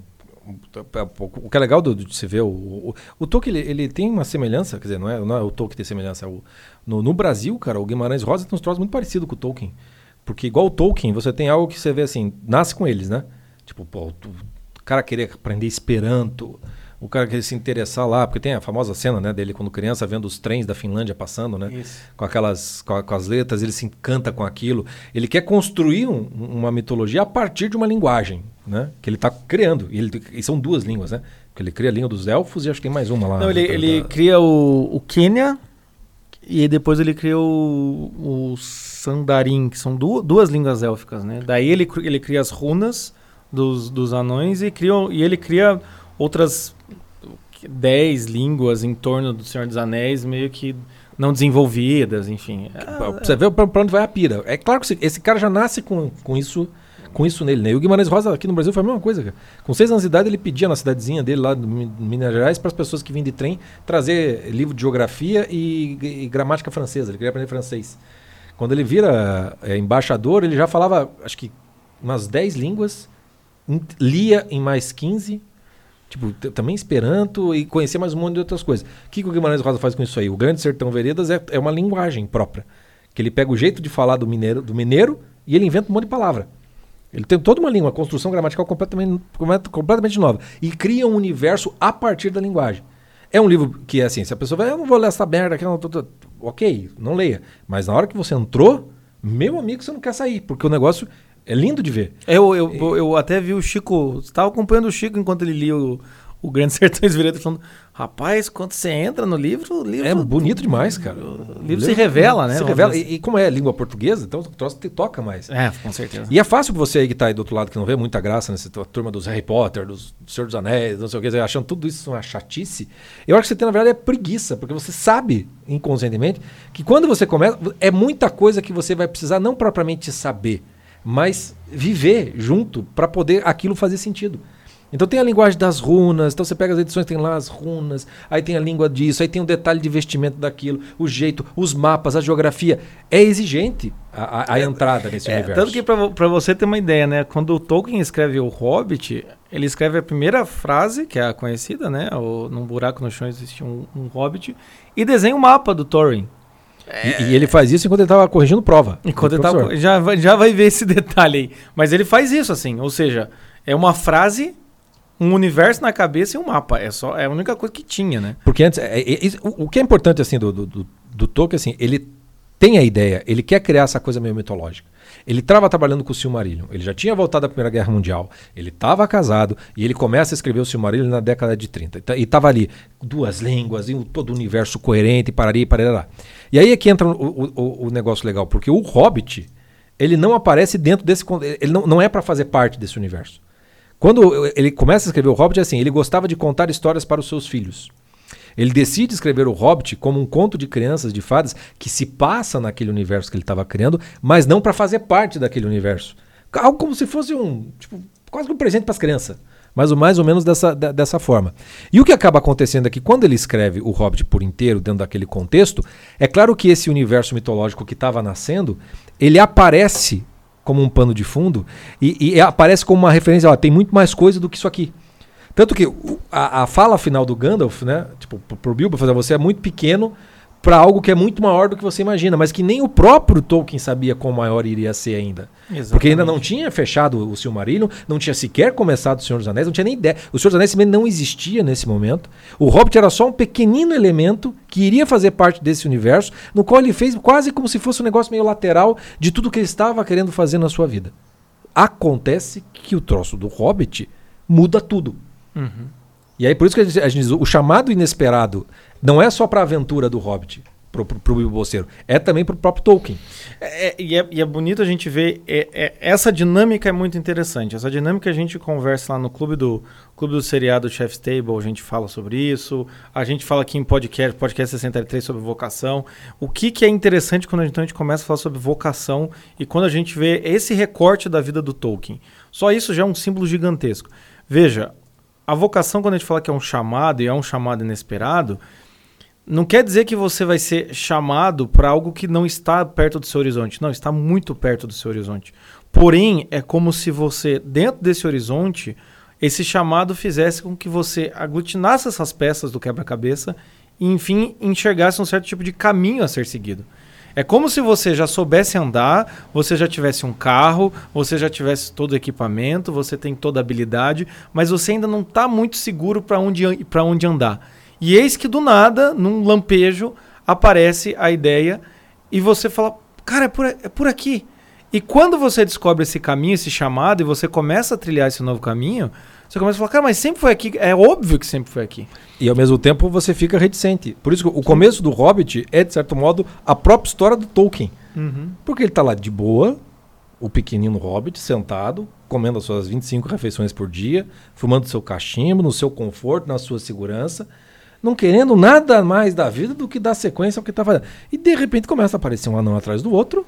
o que é legal do, de se ver, o, o, o Tolkien ele, ele, tem uma semelhança, quer dizer, não é, não é o Tolkien que tem semelhança. É o, no, no, Brasil, cara, o Guimarães Rosa tem uns troços muito parecidos com o Tolkien. Porque igual o Tolkien, você tem algo que você vê assim, nasce com eles, né? Tipo, pô, o cara querer aprender Esperanto, o cara querer se interessar lá, porque tem a famosa cena né, dele quando criança vendo os trens da Finlândia passando, né? Isso. Com aquelas com, com, as letras, ele se encanta com aquilo. Ele quer construir um, uma mitologia a partir de uma linguagem, né? Que ele está criando. E, ele, e são duas línguas, né? Porque ele cria a língua dos elfos e acho que tem mais uma lá. Não, ele, ele da... cria o, o Quênia e depois ele cria o, o Sandarim, que são du duas línguas élficas, né? Daí ele, ele cria as runas dos, dos anões e, cria, e ele cria outras dez línguas em torno do Senhor dos Anéis, meio que não desenvolvidas, enfim. Ah, você vê para onde vai a pira. É claro que esse cara já nasce com, com isso com isso nele, né? E o Guimarães Rosa aqui no Brasil foi a mesma coisa, cara. Com seis anos de idade, ele pedia na cidadezinha dele, lá do Minas Gerais, para as pessoas que vinham de trem, trazer livro de geografia e, e, gramática francesa. Ele queria aprender francês. Quando ele vira é, embaixador, ele já falava, acho que umas 10 línguas, lia em mais 15, Tipo, também Esperanto e conhecer mais um monte de outras coisas. O que, que o Guimarães Rosa faz com isso aí? O Grande Sertão Veredas é, é uma linguagem própria. Que ele pega o jeito de falar do mineiro, do mineiro e ele inventa um monte de palavra. Ele tem toda uma língua, construção gramatical completamente, completamente nova. E cria um universo a partir da linguagem. É um livro que é assim, se a pessoa vai, eu não vou ler essa merda aqui, não, tô, tô, ok, não leia. Mas na hora que você entrou, meu amigo, você não quer sair, porque o negócio é lindo de ver. Eu, eu, eu, eu até vi o Chico. Estava acompanhando o Chico enquanto ele lia o, o Grande Sertões Veredas falando, rapaz, quando você entra no livro, o livro... É bonito demais, cara. O livro, o livro se revela, né? Se revela. E, e, como é língua portuguesa, então o troço te toca mais. É, com certeza. E é fácil pra você aí que tá aí do outro lado, que não vê muita graça nessa turma dos Harry Potter, dos do Senhor dos Anéis, não sei o que, achando tudo isso uma chatice. Eu acho que você tem, na verdade, é preguiça, porque você sabe, inconscientemente, que quando você começa, é muita coisa que você vai precisar não propriamente saber, mas viver junto para poder aquilo fazer sentido. Então tem a linguagem das runas, então você pega as edições, tem lá as runas, aí tem a língua disso, aí tem o detalhe de vestimento daquilo, o jeito, os mapas, a geografia. É exigente a, a, a entrada nesse é, universo. Tanto que para você ter uma ideia, né? Quando o Tolkien escreve o Hobbit, ele escreve a primeira frase, que é a conhecida, né? O, num buraco no chão existe um, um Hobbit, e desenha o um mapa do Thorin. É... E, e, ele faz isso enquanto ele estava corrigindo prova. Enquanto ele tava, já, já vai ver esse detalhe aí. Mas ele faz isso assim, ou seja, é uma frase, um universo na cabeça e um mapa. É só é a única coisa que tinha, né? Porque antes, é, é, é o, o, que é importante assim do, do, do, do Tolkien, assim, ele tem a ideia, ele quer criar essa coisa meio mitológica. Ele estava trabalhando com o Silmarillion, ele já tinha voltado da Primeira Guerra Mundial, ele estava casado e ele começa a escrever o Silmarillion na década de 30. E estava ali, duas línguas, e todo o universo coerente, parari, parará. E aí é que entra o, o, o, negócio legal, porque o Hobbit, ele não aparece dentro desse... Ele não, não é para fazer parte desse universo. Quando ele começa a escrever o Hobbit, é assim, ele gostava de contar histórias para os seus filhos. Ele decide escrever o Hobbit como um conto de crianças, de fadas, que se passa naquele universo que ele estava criando, mas não para fazer parte daquele universo. Algo como se fosse um. Tipo, quase que um presente para as crianças. Mas mais ou menos dessa, dessa forma. E o que acaba acontecendo é que quando ele escreve o Hobbit por inteiro, dentro daquele contexto, é claro que esse universo mitológico que estava nascendo, ele aparece como um pano de fundo e, e aparece como uma referência, ó, tem muito mais coisa do que isso aqui. Tanto que a, a fala final do Gandalf, né? Tipo, pro Bilbo fazer você é muito pequeno para algo que é muito maior do que você imagina, mas que nem o próprio Tolkien sabia quão maior iria ser ainda. Exatamente. Porque ainda não tinha fechado o Silmarillion, não tinha sequer começado o Senhor dos Anéis, não tinha nem ideia. O Senhor dos Anéis não existia nesse momento. O Hobbit era só um pequenino elemento que iria fazer parte desse universo, no qual ele fez quase como se fosse um negócio meio lateral de tudo que ele estava querendo fazer na sua vida. Acontece que o troço do Hobbit muda tudo. Uhum. E aí por isso que a gente, a gente o chamado inesperado não é só para a aventura do Hobbit, pro, pro, pro Bilbo Bolseiro, é também pro próprio Tolkien. É, é, e, é, e é bonito a gente ver. é- é- essa dinâmica é muito interessante. Essa dinâmica a gente conversa lá no clube do clube do seriado Chef's Table, a gente fala sobre isso. A gente fala aqui em podcast, podcast 63 sobre vocação. O que, que é interessante quando a gente, então, a gente começa a falar sobre vocação e quando a gente vê esse recorte da vida do Tolkien. Só isso já é um símbolo gigantesco. Veja, a vocação, quando a gente fala que é um chamado e é um chamado inesperado, não quer dizer que você vai ser chamado para algo que não está perto do seu horizonte. Não, está muito perto do seu horizonte. Porém, é como se você, dentro desse horizonte, esse chamado fizesse com que você aglutinasse essas peças do quebra-cabeça e, enfim, enxergasse um certo tipo de caminho a ser seguido. É como se você já soubesse andar, você já tivesse um carro, você já tivesse todo o equipamento, você tem toda a habilidade, mas você ainda não está muito seguro para onde, onde andar. E eis que do nada, num lampejo, aparece a ideia e você fala: Cara, é por, é por aqui. E quando você descobre esse caminho, esse chamado, e você começa a trilhar esse novo caminho, você começa a falar: Cara, mas sempre foi aqui. É óbvio que sempre foi aqui. E ao mesmo tempo você fica reticente. Por isso que o começo do Hobbit é, de certo modo, a própria história do Tolkien. Porque ele tá lá de boa, o pequenino Hobbit, sentado, comendo as suas 25 refeições por dia, fumando seu cachimbo, no seu conforto, na sua segurança, não querendo nada mais da vida do que dar sequência ao que tá fazendo. E de repente começa a aparecer um anão atrás do outro.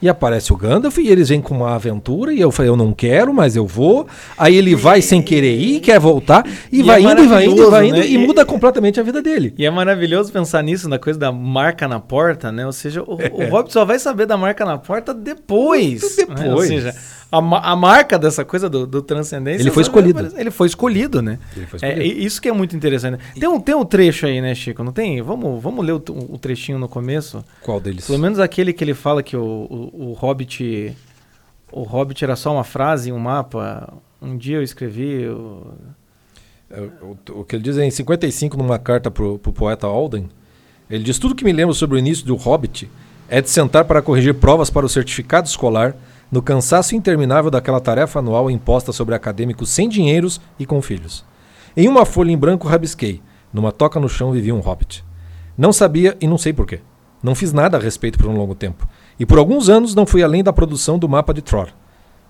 E aparece o Gandalf e eles vêm com uma aventura e eu falei, eu não quero, mas eu vou. Aí ele vai sem querer ir, quer voltar, e, E vai é indo, e vai indo, e vai indo, né? e E- muda completamente a vida dele. E é maravilhoso pensar nisso, na coisa da marca na porta, né? Ou seja, o, o Hobbit só vai saber da marca na porta depois. Muito né? Ou depois. seja, a, a marca dessa coisa do, do transcendência. Ele foi vai escolhido. Ele foi escolhido, né? Foi É, escolhido. e- isso que é muito interessante. Tem um, tem um trecho aí, né, Chico? Não tem? Vamos, vamos ler o, o trechinho no começo? Qual deles? Pelo menos aquele que ele fala que o, o, o Hobbit. O Hobbit era só uma frase um mapa. Um dia eu escrevi. o- É, O, o que ele diz é em 55, numa carta pro, pro poeta Alden, ele diz: Tudo que me lembro sobre o início do Hobbit é de sentar para corrigir provas para o certificado escolar, no cansaço interminável daquela tarefa anual imposta sobre acadêmicos sem dinheiros e com filhos. Em uma folha em branco rabisquei, numa toca no chão vivia um hobbit. Não sabia e não sei porquê. Não fiz nada a respeito por um longo tempo. E por alguns anos não fui além da produção do mapa de Tror.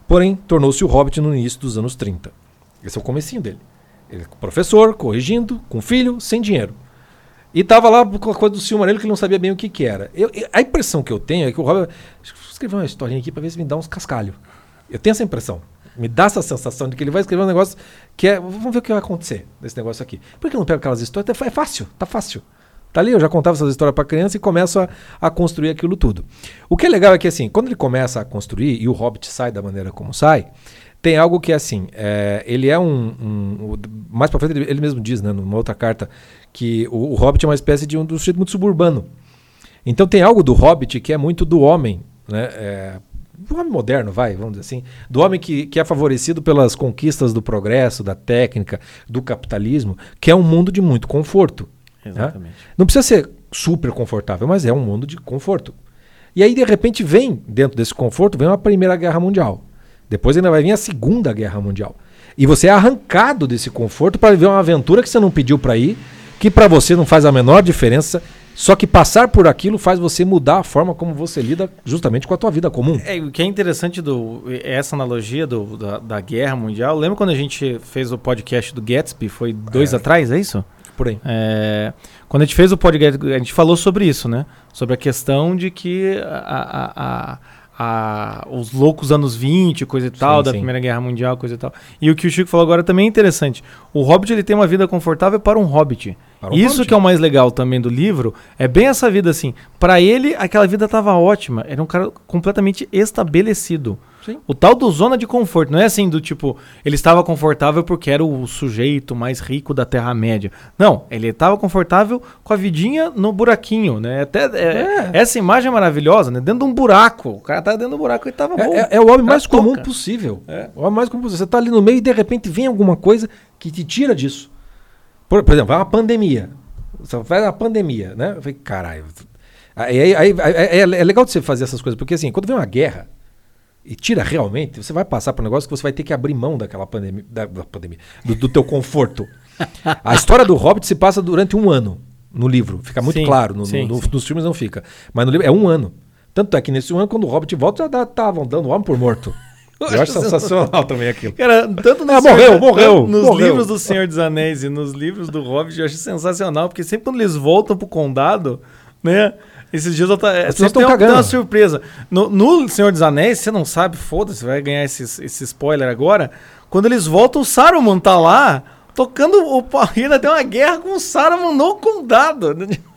Porém, tornou-se o Hobbit no início dos anos 30. Esse é o comecinho dele. Ele é professor, corrigindo, com filho, sem dinheiro. E tava lá com a coisa do Silmarillion que ele não sabia bem o que que era. Eu- a impressão que eu tenho é que o Hobbit... Deixa eu escrever uma historinha aqui para ver se me dá uns cascalhos. Eu tenho essa impressão. Me dá essa sensação de que ele vai escrever um negócio que é... Vamos ver o que vai acontecer nesse negócio aqui. Por que eu não pego aquelas histórias? É fácil, tá fácil. Tá ali, eu já contava essas histórias para criança e começo a, a construir aquilo tudo. O que é legal é que, assim, quando ele começa a construir e o Hobbit sai da maneira como sai, tem algo que, assim, é, ele é um, um- o- Mais pra frente, ele, ele mesmo diz, né, numa outra carta, que o, o Hobbit é uma espécie de um do muito suburbano. Então tem algo do Hobbit que é muito do homem, né? É, do homem moderno, vai, vamos dizer assim. Do homem que, que é favorecido pelas conquistas do progresso, da técnica, do capitalismo, que é um mundo de muito conforto. Exatamente. Não precisa ser super confortável, mas é um mundo de conforto. E aí, de repente, vem, dentro desse conforto, vem uma Primeira Guerra Mundial. Depois ainda vai vir a Segunda Guerra Mundial. E você é arrancado desse conforto para viver uma aventura que você não pediu para ir, que para você não faz a menor diferença, só que passar por aquilo faz você mudar a forma como você lida justamente com a tua vida comum. É, o que é interessante do é essa analogia do, da, da guerra mundial. Lembra quando a gente fez o podcast do Gatsby? Foi dois É. atrás, é isso? Por aí. É, quando a gente fez o podcast, a gente falou sobre isso, né? Sobre a questão de que a- a- a- a- os loucos anos 20, coisa e tal, Sim, da sim. Primeira Guerra Mundial, coisa e tal. E o que o Chico falou agora também é interessante. O Hobbit ele tem uma vida confortável para um Hobbit. Para um Isso Hobbit. que é o mais legal também do livro, é bem essa vida assim. Para ele, aquela vida estava ótima. Era um cara completamente estabelecido. Sim. O tal do zona de conforto. Não é assim do tipo, ele estava confortável porque era o sujeito mais rico da Terra-média. Não, ele estava confortável com a vidinha no buraquinho, né? Até, é- Essa imagem é maravilhosa, né? Dentro de um buraco. O cara tá dentro do buraco e tava bom. É, é- é o homem mais Tá comum possível. É. O homem mais comum possível. Você tá ali no meio e de repente vem alguma coisa que te tira disso. Por, por exemplo, vai uma pandemia. Você faz uma pandemia, né? Eu falei, caralho. Aí, aí- aí- aí- é, é legal de você fazer essas coisas, porque assim, quando vem uma guerra e tira realmente, você vai passar por um negócio que você vai ter que abrir mão daquela pandemia, da, da pandemia do, do teu conforto. A história do Hobbit se passa durante um ano no livro. Fica muito Sim, claro. No, sim, no- sim. Nos filmes não fica. Mas no livro é um ano. Tanto é que nesse um ano, quando o Hobbit volta, já estavam dando o homem por morto. Eu acho sensacional também aquilo. Cara, tanto no Ah, Senhor- morreu, morreu, Nos morreu. livros do Senhor dos Anéis e nos livros do Hobbit, eu acho sensacional, porque sempre quando eles voltam pro condado, né? Esses dias eu tá, As pessoas sempre tão tem, uma, tem cagando. uma surpresa. No, no Senhor dos Anéis, você não sabe, foda-se, vai ganhar esse, esse spoiler agora. Quando eles voltam, o Saruman tá lá, tocando o ainda tem uma guerra com o Saruman no condado.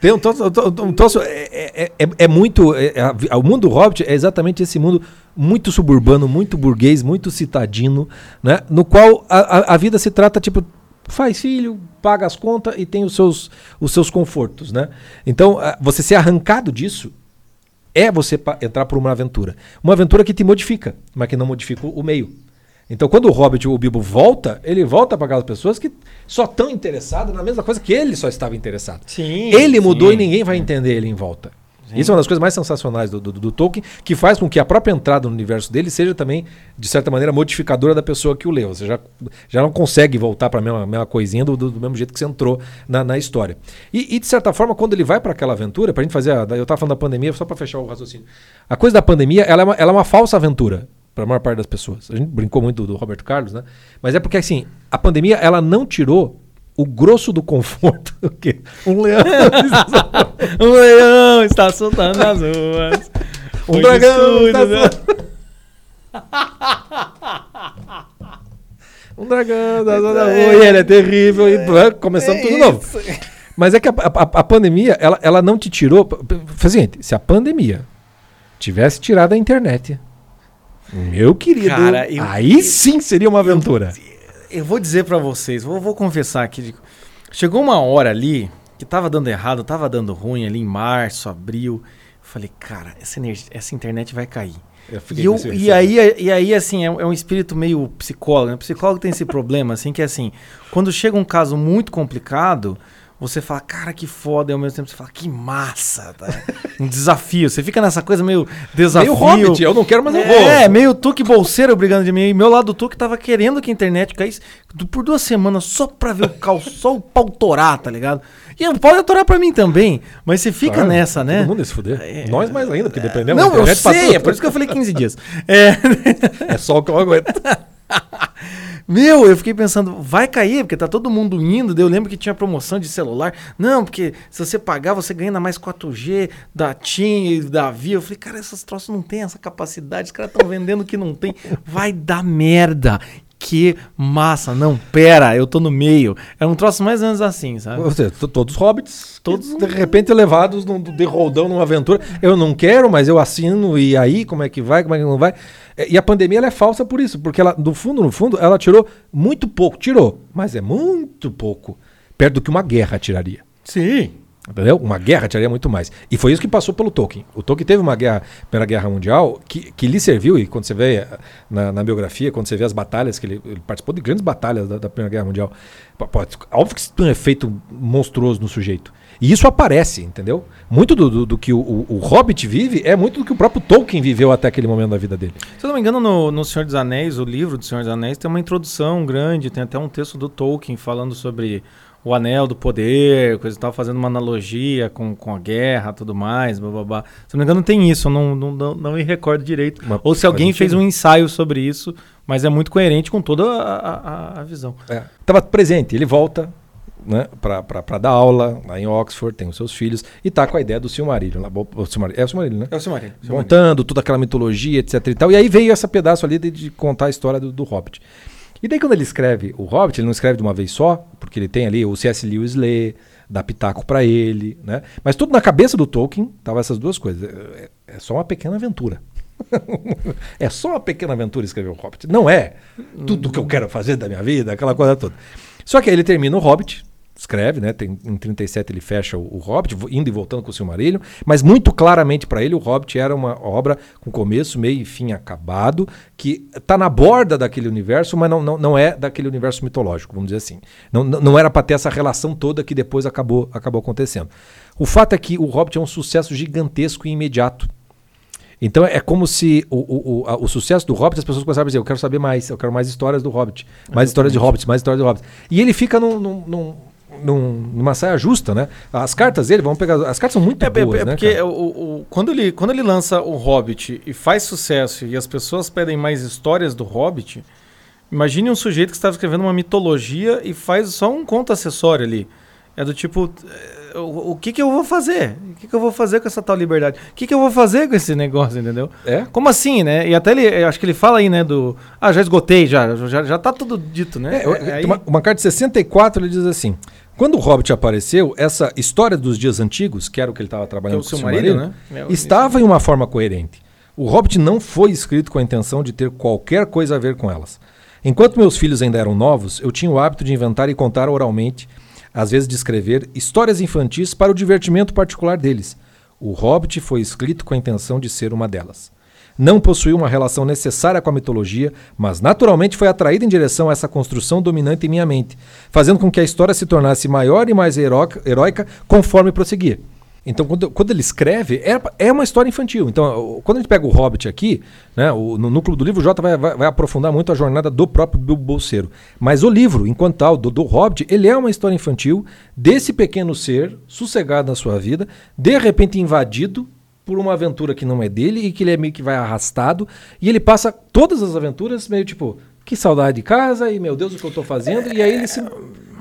Tem um troço, um troço- um troço- é, é- é- é muito. é- é- o mundo do Hobbit é exatamente esse mundo muito suburbano, muito burguês, muito citadino, né? No qual a, a- a vida se trata tipo. Faz filho, paga as contas e tem os seus, os seus confortos, né? Então, ah, você ser arrancado disso é você entrar por uma aventura. Uma aventura que te modifica, mas que não modifica o meio. Então, quando o Hobbit, o Bilbo volta, ele volta para aquelas pessoas que só estão interessadas na mesma coisa que ele só estava interessado. Sim. Ele mudou e ninguém vai entender ele em volta. Isso é uma das coisas mais sensacionais do, do, do Tolkien, que faz com que a própria entrada no universo dele seja também, de certa maneira, modificadora da pessoa que o leu. Você já, já não consegue voltar para a mesma, mesma coisinha do, do- do mesmo jeito que você entrou na, na história. E, e, de certa forma, quando ele vai para aquela aventura, para a gente fazer. A, eu estava falando da pandemia, só para fechar o raciocínio. A coisa da pandemia, ela é uma, ela é uma falsa aventura para a maior parte das pessoas. A gente brincou muito do, do Roberto Carlos, né? Mas é porque, assim, a pandemia, ela não tirou o grosso do conforto. O quê? Um leão. O leão está soltando nas ruas. Um Foi dragão descuido, tá né? Um dragão da zona rua, e ele é terrível, e blá, começamos tudo de novo. Mas é que a, a- a pandemia, ela, ela não te tirou. Seguinte: se a pandemia tivesse tirado a internet, meu querido, Cara, eu- aí sim seria uma aventura. Eu vou dizer pra vocês, vou, vou confessar aqui. Chegou uma hora ali que tava dando errado, tava dando ruim ali em março, abril. Eu falei, cara, essa, energia, essa internet vai cair. Eu E, eu- e aí, e aí, assim, é, um- é um espírito meio psicólogo. Né? O psicólogo tem esse problema, assim, que é assim, quando chega um caso muito complicado, você fala, cara, que foda, e ao mesmo tempo você fala, que massa, tá? Um desafio. Você fica nessa coisa meio desafio. Meio Hobbit, eu não quero, mas eu vou. É, meio Tuque bolseiro brigando de mim. E meu lado Tuque tava querendo que a internet caísse por duas semanas só pra ver o cal, só o pau torar, tá ligado? E pode atorar pra mim também, mas você fica Claro, nessa, né? Todo mundo ia se fuder. É. Nós mais ainda, porque dependemos Não, da eu internet pra sei, é por isso que eu falei 15 dias. É, É só o que eu aguento. Meu, eu fiquei pensando, vai cair, porque tá todo mundo indo. Eu lembro que tinha promoção de celular. Não, porque se você pagar, você ganha ainda mais 4G da TIM e da Via. Eu falei, cara, essas troças não tem essa capacidade, os caras estão vendendo que não tem. Vai dar merda. Que massa. Não, pera, eu tô no meio. É um troço mais ou menos assim, sabe? Ou seja, to- todos hobbits, Todos- todos de repente levados num, de roldão numa aventura. Eu não quero, mas eu assino, e aí, como é que vai, como é que não vai? É, E a pandemia ela é falsa por isso, porque ela, no fundo, no fundo, ela tirou muito pouco. Tirou, mas é muito pouco. Perto do que uma guerra tiraria. Sim. Entendeu? Uma guerra tiraria muito mais. E foi isso que passou pelo Tolkien. O Tolkien teve uma guerra, Primeira Guerra Mundial, que, que lhe serviu, e quando você vê eh, na, na biografia, quando você vê as batalhas, que ele, ele participou de grandes batalhas da, da Primeira Guerra Mundial. Pô, óbvio que isso tem um efeito monstruoso no sujeito. E isso aparece, entendeu? Muito do, do, do que o, o, o Hobbit vive é muito do que o próprio Tolkien viveu até aquele momento da vida dele. Se eu não me engano, no, no Senhor dos Anéis, o livro do Senhor dos Anéis, tem uma introdução grande, tem até um texto do Tolkien falando sobre o anel do poder, coisa e tal, fazendo uma analogia com, com a guerra tudo mais, blá, blá, blá. Se eu não me engano, tem isso, eu não, não, não, não me recordo direito. Mas Ou se alguém fez um ensaio sobre isso, mas é muito coerente com toda a, a- a visão. Estava presente, ele volta né, para dar aula lá em Oxford, tem os seus filhos, e tá com a ideia do Silmarillion. Lá, o Silmarillion é o Silmarillion, né? É o Silmarillion. montando toda aquela mitologia, etc e tal. E aí veio esse pedaço ali de, de contar a história do, do Hobbit. E daí quando ele escreve o Hobbit, ele não escreve de uma vez só, porque ele tem ali o C.S. Lewis lê, dá pitaco pra ele, né? Mas tudo na cabeça do Tolkien tava essas duas coisas. É, é só uma pequena aventura. é só uma pequena aventura escrever o Hobbit. Não é tudo que eu quero fazer da minha vida, aquela coisa toda. Só que aí ele termina o Hobbit, escreve, né? Tem, em 37 ele fecha o, o Hobbit, indo e voltando com o Silmarillion, mas muito claramente para ele o Hobbit era uma obra com começo, meio e fim acabado, que está na borda daquele universo, mas não, não, não é daquele universo mitológico, vamos dizer assim. Não, não, era para ter essa relação toda que depois acabou, acabou acontecendo. O fato é que o Hobbit é um sucesso gigantesco e imediato. Então é como se o, o, o, a, o, sucesso do Hobbit, as pessoas começaram a dizer, eu quero saber mais, eu quero mais histórias do Hobbit, mais Exatamente. histórias de Hobbit, mais histórias do Hobbit. E ele fica num, num, num num, numa saia justa, né? As cartas dele, vamos pegar. As cartas são muito é, boas, é, é né? Porque o, o, quando, ele, quando ele lança o Hobbit e faz sucesso e as pessoas pedem mais histórias do Hobbit, imagine um sujeito que estava escrevendo uma mitologia e faz só um conto acessório ali. É do tipo, é, o, o que, que eu vou fazer? O que, que eu vou fazer com essa tal liberdade? O que, que eu vou fazer com esse negócio, entendeu? É? Como assim, né? E até ele, acho que ele fala aí, né, do... Ah, já esgotei, já, já, já tá tudo dito, né? É, é, aí... uma, uma carta de 64, ele diz assim... Quando o Hobbit apareceu, essa história dos dias antigos, que era o que ele estava trabalhando é o com o marido, né? É estava em uma forma coerente. O Hobbit não foi escrito com a intenção de ter qualquer coisa a ver com elas. Enquanto meus filhos ainda eram novos, eu tinha o hábito de inventar e contar oralmente, às vezes de escrever, histórias infantis para o divertimento particular deles. O Hobbit foi escrito com a intenção de ser uma delas não possuía uma relação necessária com a mitologia, mas naturalmente foi atraída em direção a essa construção dominante em minha mente, fazendo com que a história se tornasse maior e mais heróica conforme prosseguia. Então, quando, quando ele escreve, é, é, uma história infantil. Então, quando a gente pega o Hobbit aqui, né, o, no núcleo do livro, o Jota vai, vai, vai, aprofundar muito a jornada do próprio Bilbo Bolseiro. Mas o livro, enquanto tal, do, do Hobbit, ele é uma história infantil desse pequeno ser, sossegado na sua vida, de repente invadido por uma aventura que não é dele e que ele é meio que vai arrastado. E ele passa todas as aventuras meio tipo, que saudade de casa e meu Deus, o que eu estou fazendo. E aí ele se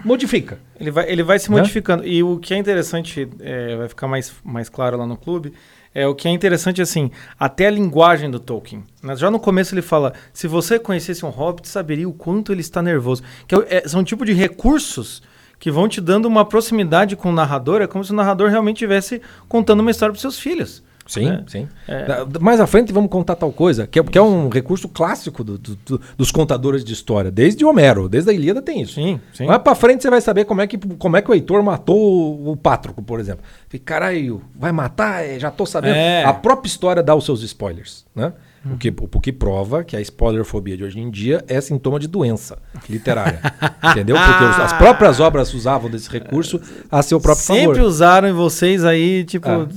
modifica. Ele vai, ele vai se né? modificando. E o que é interessante, é, vai ficar mais, mais claro lá no clube, é o que é interessante assim, até a linguagem do Tolkien. Mas já no começo ele fala: se você conhecesse um hobbit, saberia o quanto ele está nervoso. Que é, é são um tipo de recursos que vão te dando uma proximidade com o narrador. É como se o narrador realmente estivesse contando uma história para seus filhos. Sim, né? sim. É. Mais à frente vamos contar tal coisa, que é, que é um recurso clássico do, do, do, dos contadores de história. Desde Homero, desde a Ilíada tem isso. Sim, sim. Mais pra frente você vai saber como é que, como é que o Heitor matou o Pátroco, por exemplo. Caralho, vai matar? É, já tô sabendo. É. A própria história dá os seus spoilers, né? Hum. O, que, o que prova que a spoilerfobia de hoje em dia é sintoma de doença literária. entendeu? Porque os, as próprias obras usavam desse recurso a seu próprio Sempre favor. Sempre usaram em vocês aí, tipo... Ah.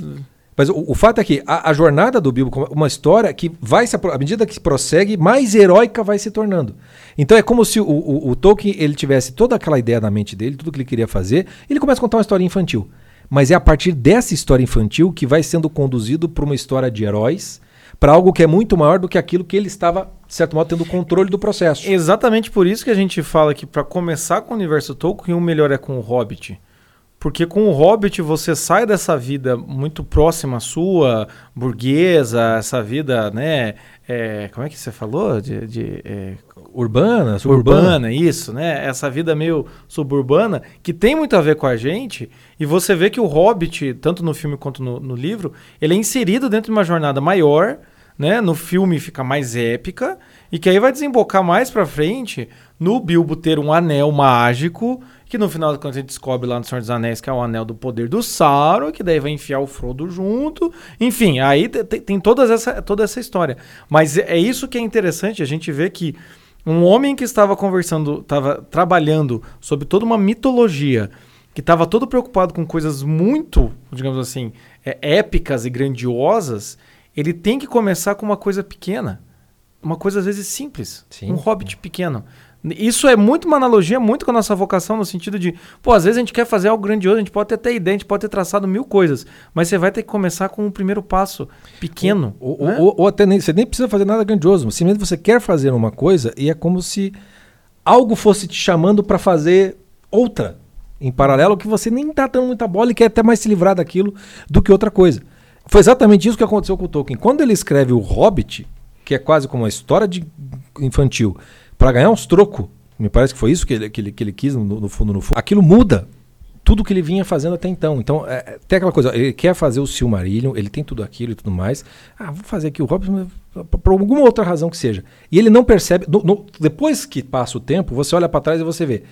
Mas o, o, fato é que a, a, jornada do Bilbo uma história que vai se, à medida que se prossegue, mais heróica vai se tornando. Então é como se o, o, o, Tolkien ele tivesse toda aquela ideia na mente dele, tudo que ele queria fazer, e ele começa a contar uma história infantil. Mas é a partir dessa história infantil que vai sendo conduzido para uma história de heróis, para algo que é muito maior do que aquilo que ele estava, de certo modo, tendo controle do processo. Exatamente por isso que a gente fala que para começar com o universo Tolkien, o melhor é com o Hobbit. Porque com o Hobbit você sai dessa vida muito próxima sua, burguesa, essa vida, né? É, como é que você falou? De, de é, urbana, suburbana. Urbana, isso, né? Essa vida meio suburbana, que tem muito a ver com a gente. E você vê que o Hobbit, tanto no filme quanto no, no livro, ele é inserido dentro de uma jornada maior, né? No filme fica mais épica. E que aí vai desembocar mais pra frente no Bilbo ter um anel mágico que no final, quando a gente descobre lá no Senhor dos Anéis que é o anel do poder do Sauron, que daí vai enfiar o Frodo junto. Enfim, aí tem, todas essa, toda essa história. Mas é, é isso que é interessante, a gente vê que um homem que estava conversando, estava trabalhando sobre toda uma mitologia, que estava todo preocupado com coisas muito, digamos assim, é, épicas e grandiosas, ele tem que começar com uma coisa pequena. Uma coisa às vezes simples. Sim. Um hobbit pequeno. Isso é muito uma analogia muito com a nossa vocação, no sentido de, pô, às vezes a gente quer fazer algo grandioso, a gente pode ter até ideia, a gente pode ter traçado mil coisas, mas você vai ter que começar com um primeiro passo pequeno. Ou, né? ou, ou até nem, você nem precisa fazer nada grandioso, simplesmente você quer fazer uma coisa e é como se algo fosse te chamando para fazer outra em paralelo que você nem tá dando muita bola e quer até mais se livrar daquilo do que outra coisa. Foi exatamente isso que aconteceu com o Tolkien. Quando ele escreve o Hobbit, que é quase como uma história de infantil, para ganhar uns trocos. Me parece que foi isso que ele, que ele, que ele quis no, no, fundo, no fundo. Aquilo muda tudo que ele vinha fazendo até então. Então, é, tem aquela coisa, ele quer fazer o Silmarillion, ele tem tudo aquilo e tudo mais. Ah, vou fazer aqui o Hobbit por alguma outra razão que seja. E ele não percebe. No, no, depois que passa o tempo, você olha para trás e você vê.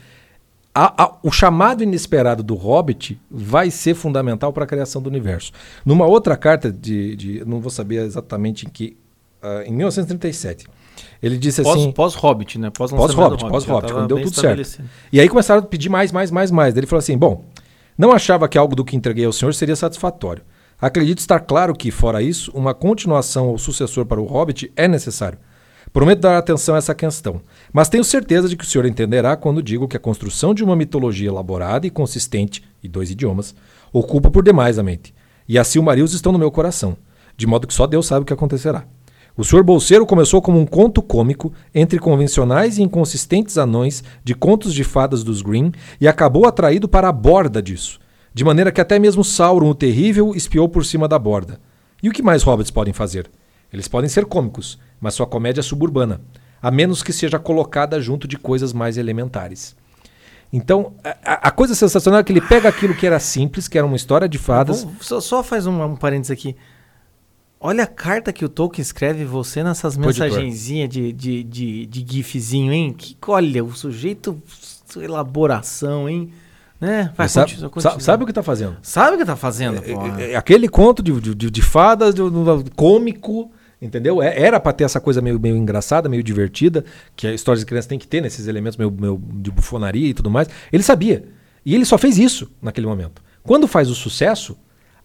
A, a, o chamado inesperado do Hobbit vai ser fundamental para a criação do universo. Numa outra carta de, de não vou saber exatamente em que, uh, em 1937, ele disse pós, assim. Pós-Hobbit, né? Pós-Hobbit, pós-Hobbit, quando deu tudo certo. E aí começaram a pedir mais, mais, mais, mais. Ele falou assim: bom, não achava que algo do que entreguei ao senhor seria satisfatório. Acredito estar claro que, fora isso, uma continuação ou sucessor para o Hobbit é necessário. Prometo dar atenção a essa questão, mas tenho certeza de que o senhor entenderá quando digo que a construção de uma mitologia elaborada e consistente, e dois idiomas, ocupa por demais a mente. E assim o Marius estão no meu coração, de modo que só Deus sabe o que acontecerá. O Sr. Bolseiro começou como um conto cômico entre convencionais e inconsistentes anões de contos de fadas dos Green e acabou atraído para a borda disso, de maneira que até mesmo Sauron o Terrível espiou por cima da borda. E o que mais hobbits podem fazer? Eles podem ser cômicos, mas sua comédia é suburbana, a menos que seja colocada junto de coisas mais elementares. Então, a, a, coisa sensacional é que ele pega aquilo que era simples, que era uma história de fadas. Só, só faz um, um parênteses aqui. Olha a carta que o Tolkien escreve você nessas mensagenzinhas de, de, de, de, gifzinho, hein? Que, olha, o sujeito, elaboração, hein? Né? Vai, sabe, continua, continua. sabe, o que está fazendo? Sabe o que está fazendo, é, é, é, Aquele conto de, de, de fadas, de, de, cômico, entendeu? É, era para ter essa coisa meio, meio engraçada, meio divertida, que a história de criança tem que ter nesses elementos meio, meio de bufonaria e tudo mais. Ele sabia. E ele só fez isso naquele momento. Quando faz o sucesso,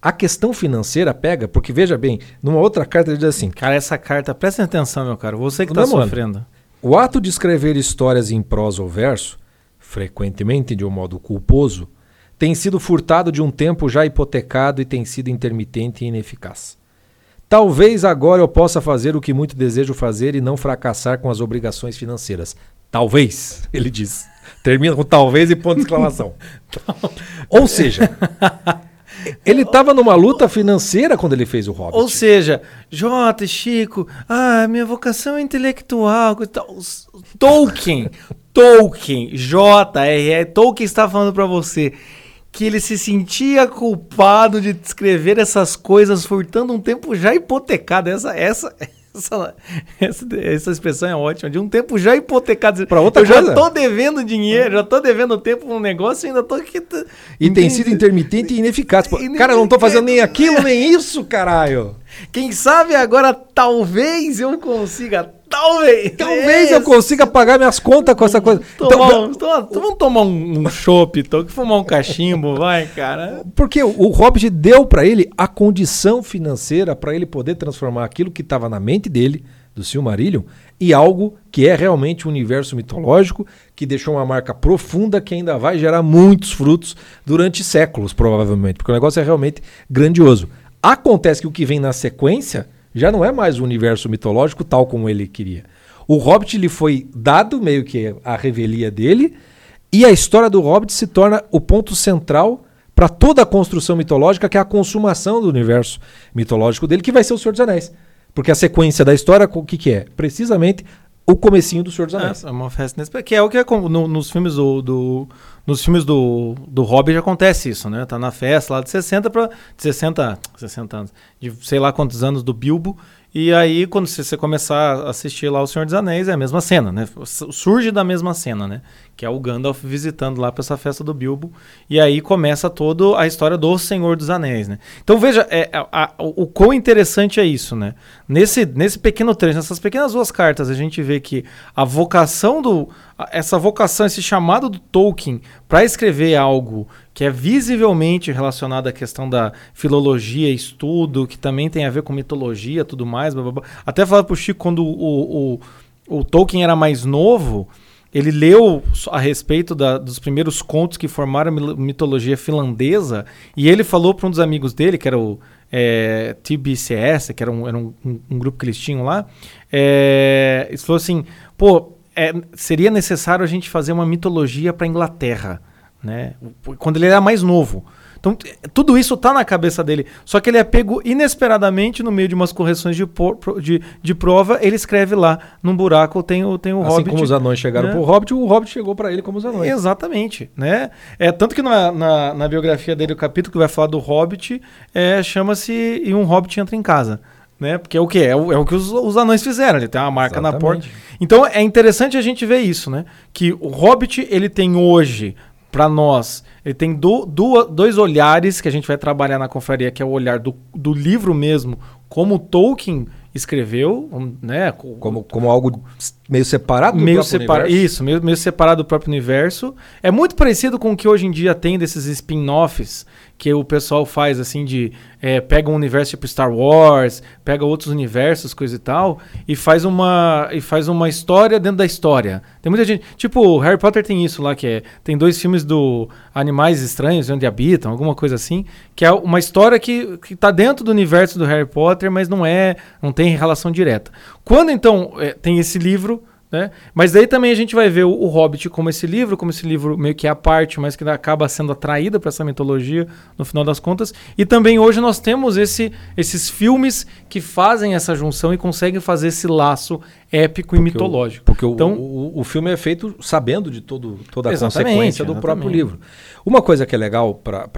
a questão financeira pega, porque veja bem, numa outra carta ele diz assim: Cara, essa carta, presta atenção, meu caro, você que está sofrendo. O ato de escrever histórias em prosa ou verso, frequentemente de um modo culposo, tem sido furtado de um tempo já hipotecado e tem sido intermitente e ineficaz. Talvez agora eu possa fazer o que muito desejo fazer e não fracassar com as obrigações financeiras. Talvez, ele diz. Termina com talvez e ponto de exclamação. Ou seja, ele estava numa luta financeira quando ele fez o Hobbit. Ou seja, Jota, Chico, ah, minha vocação é intelectual. Tolkien, Tolkien, J.R.R. Tolkien está falando para você que ele se sentia culpado de escrever essas coisas furtando um tempo já hipotecado. Essa, essa, essa, essa, essa, expressão é ótima. De um tempo já hipotecado. Para outra eu coisa. já tô devendo dinheiro, já tô devendo tempo no negócio e ainda tô aqui. E tem sido intermitente e ineficaz. Pô, cara, eu não tô fazendo nem aquilo, nem isso, caralho. Quem sabe agora talvez eu consiga Talvez. Talvez eu consiga pagar minhas contas com essa coisa. Tomar então, um, toma, vamos tomar um, um chopp, então, que fumar um cachimbo, vai, cara. Porque o, o Hobbit deu para ele a condição financeira para ele poder transformar aquilo que estava na mente dele, do Silmarillion, em algo que é realmente um universo mitológico, que deixou uma marca profunda que ainda vai gerar muitos frutos durante séculos, provavelmente, porque o negócio é realmente grandioso. Acontece que o que vem na sequência já não é mais o universo mitológico tal como ele queria. O Hobbit lhe foi dado meio que a revelia dele, e a história do Hobbit se torna o ponto central para toda a construção mitológica, que é a consumação do universo mitológico dele, que vai ser o Senhor dos Anéis. Porque a sequência da história, o que, que é? Precisamente o comecinho do Senhor dos Anéis. É, é uma festa nesse... Que é o que é no, nos filmes do, do, nos filmes do, do Hobbit acontece isso, né? Tá na festa lá de 60 para 60, 60 anos, de sei lá quantos anos do Bilbo e aí, quando você começar a assistir lá O Senhor dos Anéis, é a mesma cena, né? Surge da mesma cena, né? Que é o Gandalf visitando lá para essa festa do Bilbo. E aí começa toda a história do Senhor dos Anéis, né? Então veja, é, a, a, o quão interessante é isso, né? Nesse, nesse pequeno trecho, nessas pequenas duas cartas, a gente vê que a vocação do. Essa vocação, esse chamado do Tolkien para escrever algo que é visivelmente relacionado à questão da filologia, estudo, que também tem a ver com mitologia tudo mais. Blá, blá, blá. Até falar pro Chico, quando o, o, o, Tolkien era mais novo, ele leu a respeito da, dos primeiros contos que formaram a mitologia finlandesa, e ele falou para um dos amigos dele, que era o é, TBCS, que era, um, era um, um, um, grupo que eles tinham lá, é, ele falou assim, pô, é, seria necessário a gente fazer uma mitologia para Inglaterra né? Quando ele era mais novo. Então, tudo isso tá na cabeça dele. Só que ele é pego inesperadamente no meio de umas correções de, por- de, de prova. Ele escreve lá, num buraco tem o, tem o Assim Hobbit. como os anões chegaram né? pro Hobbit, o Hobbit chegou pra ele como os anões. Exatamente, né? É tanto que na, na, na biografia dele, o capítulo que vai falar do Hobbit é, chama-se E um Hobbit entra em casa, né? Porque é o que é, o- é o que os, os anões fizeram. Ele tem uma marca na porta. Exatamente. Então é interessante a gente ver isso, né? Que o Hobbit ele tem hoje para nós, ele tem do- do- dois olhares que a gente vai trabalhar na confraria, que é o olhar do, do livro mesmo, como Tolkien escreveu, né? co- Como, como algo meio separado do meio próprio separado. universo. Isso, meio, meio separado do próprio universo. É muito parecido com o que hoje em dia tem desses spin-offs que o pessoal faz assim de é, pega um universo tipo Star Wars, pega outros universos, coisa e tal, e faz uma e faz uma história dentro da história. Tem muita gente, tipo, o Harry Potter tem isso lá que é, tem dois filmes do Animais Estranhos onde habitam, alguma coisa assim, que é uma história que que tá dentro do universo do Harry Potter, mas não é, não tem relação direta. Quando então é, tem esse livro né? Mas daí também a gente vai ver o, o Hobbit como esse livro, como esse livro meio que é a parte, mas que acaba sendo atraída para essa mitologia no final das contas. E também hoje nós temos esse, esses filmes que fazem essa junção e conseguem fazer esse laço épico e mitológico. Porque o, Então- o, o filme é feito sabendo de todo, toda a consequência do próprio exatamente. livro. Uma coisa que é legal pra-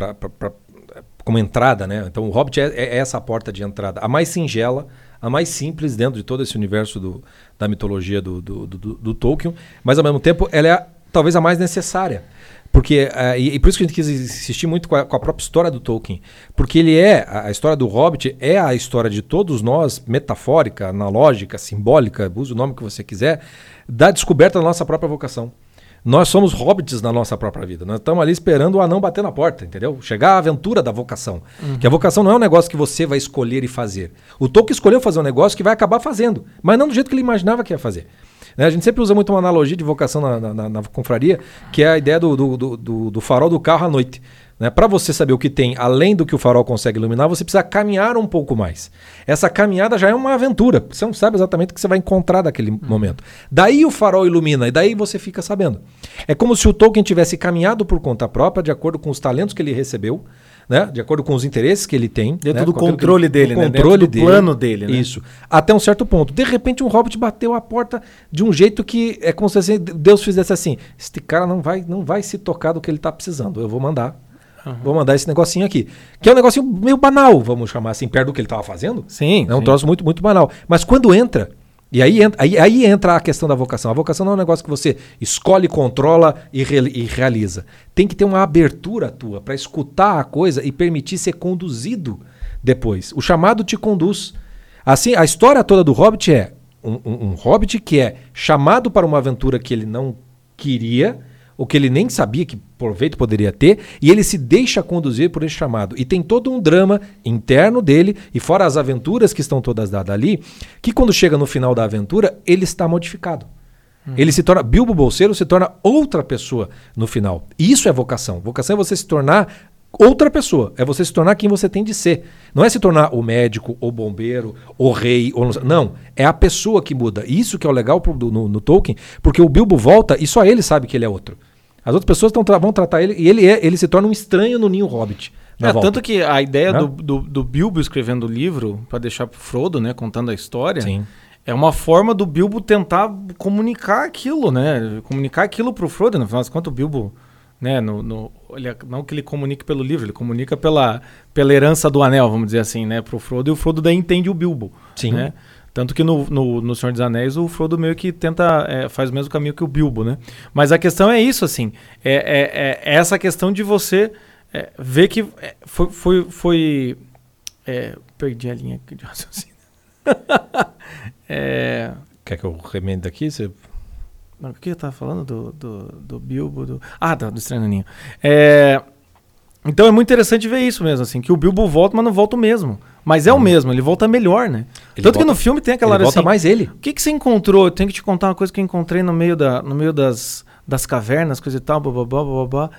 como entrada, né? Então o Hobbit é, é essa porta de entrada, a mais singela, a mais simples dentro de todo esse universo do- da mitologia do, do, do- do- Tolkien, mas ao mesmo tempo ela é a- talvez a mais necessária. Porque, eh, e, e por isso que a gente quis insistir muito com a, com a própria história do Tolkien. Porque ele é, a história do Hobbit é a história de todos nós, metafórica, analógica, simbólica, use o nome que você quiser, da descoberta da nossa própria vocação. Nós somos hobbits na nossa própria vida. Nós estamos ali esperando o anão bater na porta, entendeu? Chegar à aventura da vocação. Que a vocação não é um negócio que você vai escolher e fazer. O Tolkien escolheu fazer um negócio que vai acabar fazendo, mas não do jeito que ele imaginava que ia fazer. Né? A gente sempre usa muito uma analogia de vocação na, na- na- na confraria, que é a ideia do- do- do- do farol do carro à noite. Né? Para você saber o que tem além do que o farol consegue iluminar, você precisa caminhar um pouco mais. Essa caminhada já é uma aventura. Você não sabe exatamente o que você vai encontrar daquele momento. Daí o farol ilumina e daí você fica sabendo. É como se o Tolkien tivesse caminhado por conta própria, de acordo com os talentos que ele recebeu, né? de acordo com os interesses que ele tem. Dentro né? do controle ele- dele, do né? controle Dentro do plano dele, né? Isso. Até um certo ponto. De repente, um hobbit bateu a porta de um jeito que é como se assim, Deus fizesse assim: este cara não vai, não vai se tocar do que ele está precisando. Eu vou mandar. Vou mandar esse negocinho aqui. Que é um negocinho meio banal, vamos chamar assim, perto do que ele estava fazendo. Sim. É um sim. troço muito, muito banal. Mas quando entra, e aí, entra- aí, aí entra a questão da vocação. A vocação não é um negócio que você escolhe, controla e, re- e realiza. Tem que ter uma abertura tua para escutar a coisa e permitir ser conduzido depois. O chamado te conduz. Assim, a história toda do Hobbit é um, um- um Hobbit que é chamado para uma aventura que ele não queria, ou que ele nem sabia que proveito poderia ter, e ele se deixa conduzir por esse chamado. E tem todo um drama interno dele, e fora as aventuras que estão todas dadas ali, que quando chega no final da aventura, ele está modificado. Ele se torna. Bilbo Bolseiro se torna outra pessoa no final. E isso é vocação. Vocação é você se tornar outra pessoa. É você se tornar quem você tem de ser. Não é se tornar o médico, o bombeiro, o rei. Ou não, não. É a pessoa que muda. Isso que é o legal pro- no, no Tolkien, porque o Bilbo volta e só ele sabe que ele é outro. As outras pessoas tão vão tratar ele e ele, é, ele se torna um estranho no ninho hobbit. É, tanto que a ideia do, do, do Bilbo escrevendo o livro, para deixar pro Frodo, né, contando a história, Sim. é uma forma do Bilbo tentar comunicar aquilo, né? Comunicar aquilo pro Frodo. No final das contas, o Bilbo, né, no, no- ele- não que ele comunique pelo livro, ele comunica pela, pela herança do anel, vamos dizer assim, né, pro Frodo, e o Frodo daí entende o Bilbo. Sim. Né? Tanto que no, no, no Senhor dos Anéis o Frodo meio que tenta, é, faz o mesmo caminho que o Bilbo, né? Mas a questão é isso, assim, é, é- é essa questão de você é, ver que é, foi... foi, foi é, perdi a linha aqui de raciocínio. é, Quer que eu remende aqui? Você... não, o que eu tava falando do, do, do Bilbo? Do... Ah, tá, do Estranho Ninho. É, então é muito interessante ver isso mesmo, assim, que o Bilbo volta, mas não volta o mesmo. Mas é o mesmo, ele volta melhor, né? Ele Tanto que volta- no filme tem aquela Ele hora volta assim, mais ele. o que, que você encontrou? Eu tenho que te contar uma coisa que eu encontrei no meio, da, no meio das, das cavernas, coisa e tal, bababá, bababá.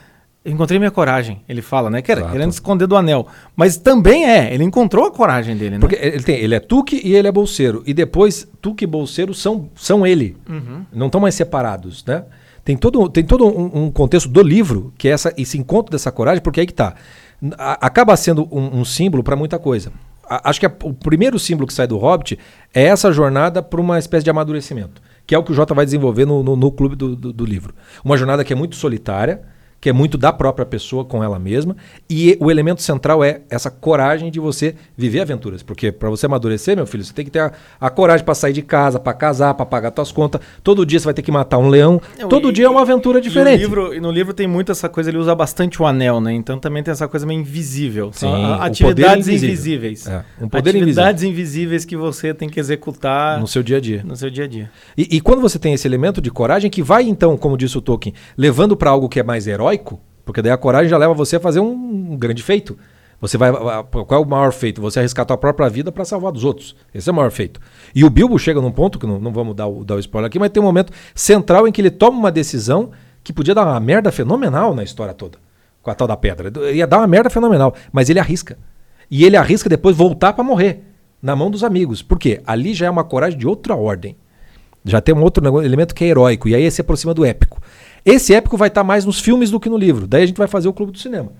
Eu encontrei minha coragem, ele fala, né? Que era querendo esconder do anel. Mas também é, ele encontrou a coragem dele, né? Porque ele, tem, ele é Tuque e ele é Bolseiro. E depois, Tuque e Bolseiro são, são ele. Uhum. Não estão mais separados, né? Tem todo, tem todo um, um contexto do livro, que é essa, esse encontro dessa coragem, porque aí que tá. A- acaba sendo um, um símbolo para muita coisa. Acho que a- o primeiro símbolo que sai do Hobbit é essa jornada para uma espécie de amadurecimento, que é o que o Jota vai desenvolver no, no, no clube do, do- do livro. Uma jornada que é muito solitária, que é muito da própria pessoa com ela mesma, e o elemento central é essa coragem de você viver aventuras, porque para você amadurecer, meu filho, você tem que ter a, a coragem para sair de casa, para casar, para pagar suas contas. Todo dia você vai ter que matar um leão. É, Todo e- dia é uma aventura E diferente. no livro, e no livro tem muito essa coisa, ele usa bastante o anel, né? Então também tem essa coisa meio invisível. Sim, atividades invisível. invisíveis. É, um poder atividades invisíveis que você tem que executar no seu dia a dia. no seu dia a dia. E, e quando você tem esse elemento de coragem que vai então, como disse o Tolkien, levando para algo que é mais heróico, porque daí a coragem já leva você a fazer um, um grande feito. Você vai qual é o maior feito? Você arriscar a tua própria vida para salvar dos outros. Esse é o maior feito. E o Bilbo chega num ponto que não, não vamos dar o, dar o spoiler aqui, mas tem um momento central em que ele toma uma decisão que podia dar uma merda fenomenal na história toda, com a tal da pedra. Ia dar uma merda fenomenal, mas ele arrisca. E ele arrisca depois voltar para morrer na mão dos amigos. Por quê? Ali já é uma coragem de outra ordem. Já tem um outro elemento que é heróico, e aí se aproxima do épico. Esse épico vai estar mais nos filmes do que no livro. Daí a gente vai fazer o clube do cinema.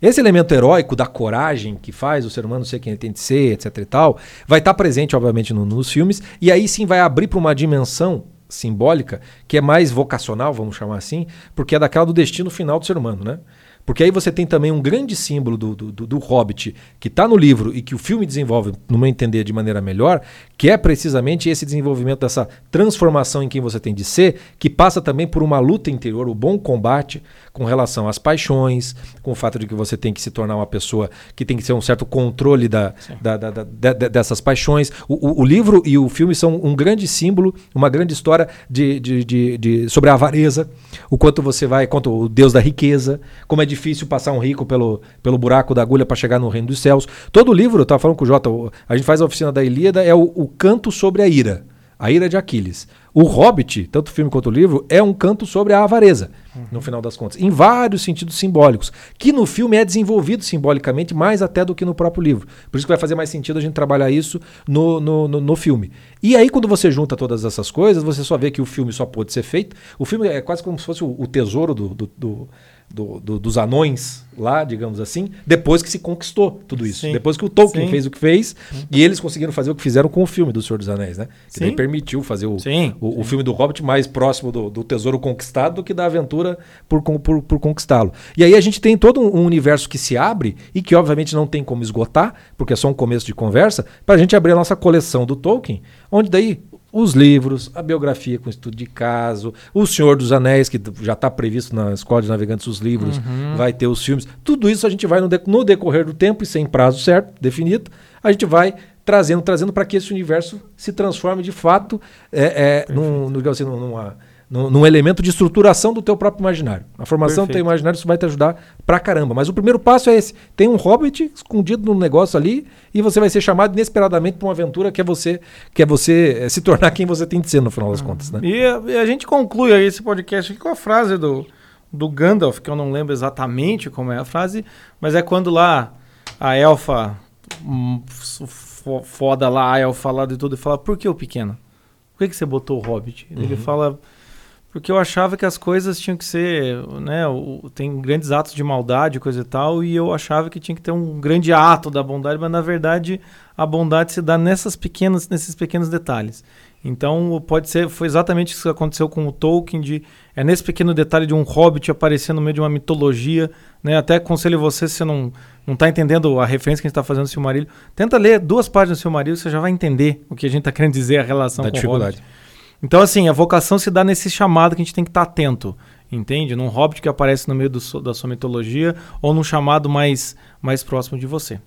Esse elemento heróico da coragem que faz o ser humano ser quem ele tem de ser, etc e tal, vai estar presente, obviamente, no- nos filmes, e aí sim vai abrir para uma dimensão simbólica que é mais vocacional, vamos chamar assim, porque é daquela do destino final do ser humano, né? Porque aí você tem também um grande símbolo do, do, do- do Hobbit que está no livro e que o filme desenvolve, no meu entender, de maneira melhor, que é precisamente esse desenvolvimento dessa transformação em quem você tem de ser, que passa também por uma luta interior, o bom combate com relação às paixões, com o fato de que você tem que se tornar uma pessoa que tem que ter um certo controle da, da- da- da- de- de- dessas paixões. O, o- o livro e o filme são um grande símbolo, uma grande história de, de- de- de- sobre a avareza, o quanto você vai, quanto o Deus da riqueza, como é difícil passar um rico pelo, pelo buraco da agulha para chegar no reino dos céus. Todo o livro, eu estava falando com o Jota, a gente faz a oficina da Ilíada, é o, o canto sobre a ira. A ira de Aquiles. O Hobbit, tanto o filme quanto o livro, é um canto sobre a avareza, no final das contas, em vários sentidos simbólicos, que no filme é desenvolvido simbolicamente mais até do que no próprio livro. Por isso que vai fazer mais sentido a gente trabalhar isso no, no, no, no filme. E aí, quando você junta todas essas coisas, você só vê que o filme só pôde ser feito. O filme é quase como se fosse o, o tesouro do, do- do- do- do- dos anões lá, digamos assim, depois que se conquistou tudo isso. Sim. Depois que o Tolkien Sim. fez o que fez, e eles conseguiram fazer o que fizeram com o filme do Senhor dos Anéis, né? Que daí Sim. permitiu fazer o, o, o filme do Hobbit mais próximo do, do tesouro conquistado do que da aventura por, por, por conquistá-lo. E aí a gente tem todo um universo que se abre e que obviamente não tem como esgotar, porque é só um começo de conversa, para a gente abrir a nossa coleção do Tolkien, onde daí os livros, a biografia com estudo de caso, o Senhor dos Anéis, que já está previsto na Escola de Navegantes os livros, vai ter os filmes. Tudo isso a gente vai no, de- no decorrer do tempo e sem prazo certo, definido, a gente vai trazendo, trazendo para que esse universo se transforme de fato é, é, num, no- assim, num- numa, num, num elemento de estruturação do teu próprio imaginário. A formação do teu Perfeito. imaginário isso vai te ajudar pra caramba. Mas o primeiro passo é esse. Tem um hobbit escondido no negócio ali e você vai ser chamado inesperadamente para uma aventura que é você, que é você eh, se tornar quem você tem de ser no final das contas, né? E, a- e a gente conclui aí esse podcast aqui com a frase do, do Gandalf, que eu não lembro exatamente como é a frase, mas é quando lá a elfa hum, fo- foda lá, a elfa lá de tudo, e fala, por que o pequeno? Por que, que você botou o Hobbit? Ele Uhum. fala, porque eu achava que as coisas tinham que ser, né, o- tem grandes atos de maldade, coisa e tal, e eu achava que tinha que ter um grande ato da bondade, mas na verdade a bondade se dá nessas pequenas, nesses pequenos detalhes. Então pode ser, foi exatamente isso que aconteceu com o Tolkien, de, é nesse pequeno detalhe de um hobbit aparecer no meio de uma mitologia, né? Até aconselho você, se você não, não tá entendendo a referência que a gente está fazendo do Silmarillion, tenta ler duas páginas do Silmarillion, você já vai entender o que a gente está querendo dizer, a relação Da com o dificuldade. hobbit. Então, assim, a vocação se dá nesse chamado que a gente tem que estar atento, entende? Num hobbit que aparece no meio do da sua mitologia ou num chamado mais, mais próximo de você.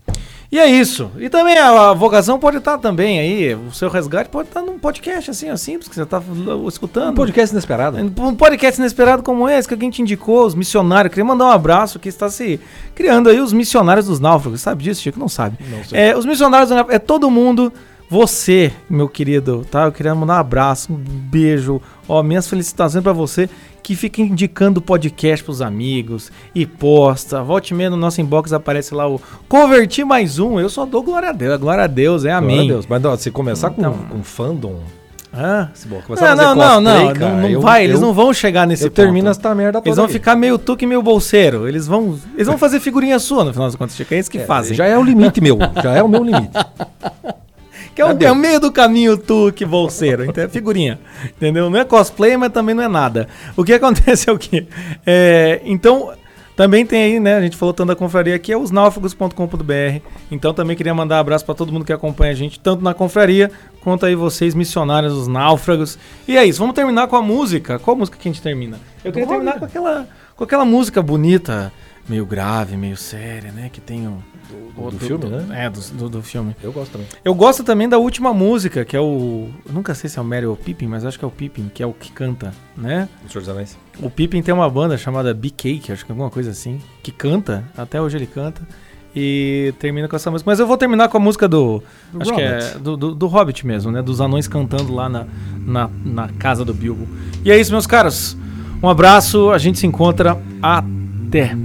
E é isso. E também a, a vocação pode estar também aí, o seu resgate pode estar num podcast assim, ó, simples, que você está escutando. Um podcast inesperado. Um podcast inesperado como esse, que alguém te indicou, os missionários. Queria mandar um abraço que está se criando aí os missionários dos náufragos. Sabe disso, Chico? Não sabe. Não sei. É, os missionários é todo mundo. Você, meu querido, tá? Eu queria mandar um abraço, um beijo, ó, minhas felicitações pra você que fica indicando o podcast pros amigos e posta. Volte meia no nosso inbox aparece lá o converti mais um. Eu só dou glória a Deus, glória a Deus, é Glória amém. a Deus. Mas não, se começar Então. com, com fandom? Se bom, começar a Não, fazer não, não, cosplay, não, cara, não, não eu- vai, eles eu- não vão chegar nesse Eu ponto. termino essa merda toda Eles vão aí. ficar meio tuque e meio bolseiro. Eles vão, eles vão fazer figurinha sua, no final das contas, Chico. É isso que fazem. Já é o limite meu. Já é o meu limite. Que é o, é o meio do caminho tuque bolseiro. Então é figurinha. Entendeu? Não é cosplay, mas também não é nada. O que acontece é o quê? É, então, também tem aí, né? A gente falou tanto da confraria aqui, é os náufragos.com.br. Então também queria mandar um abraço para todo mundo que acompanha a gente, tanto na confraria quanto aí vocês, missionários, os náufragos. E é isso, vamos terminar com a música. Qual música que a gente termina? Eu queria terminar com aquela, com aquela música bonita, meio grave, meio séria, né? Que tem o. Do- do filme, né? É, do, do, do filme. Eu gosto também. Eu gosto também da última música, que é o. Eu nunca sei se é o Mary ou o Pippin, mas acho que é o Pippin, que é o que canta, né? O Senhor dos Anéis. O Pippin tem uma banda chamada Big Cake, acho que é alguma coisa assim, que canta, até hoje ele canta. E termina com essa música. Mas eu vou terminar com a música do. Do acho que é do, do, do Hobbit mesmo, né? Dos anões cantando lá na, na, na casa do Bilbo. E é isso, meus caros. Um abraço, a gente se encontra. Até.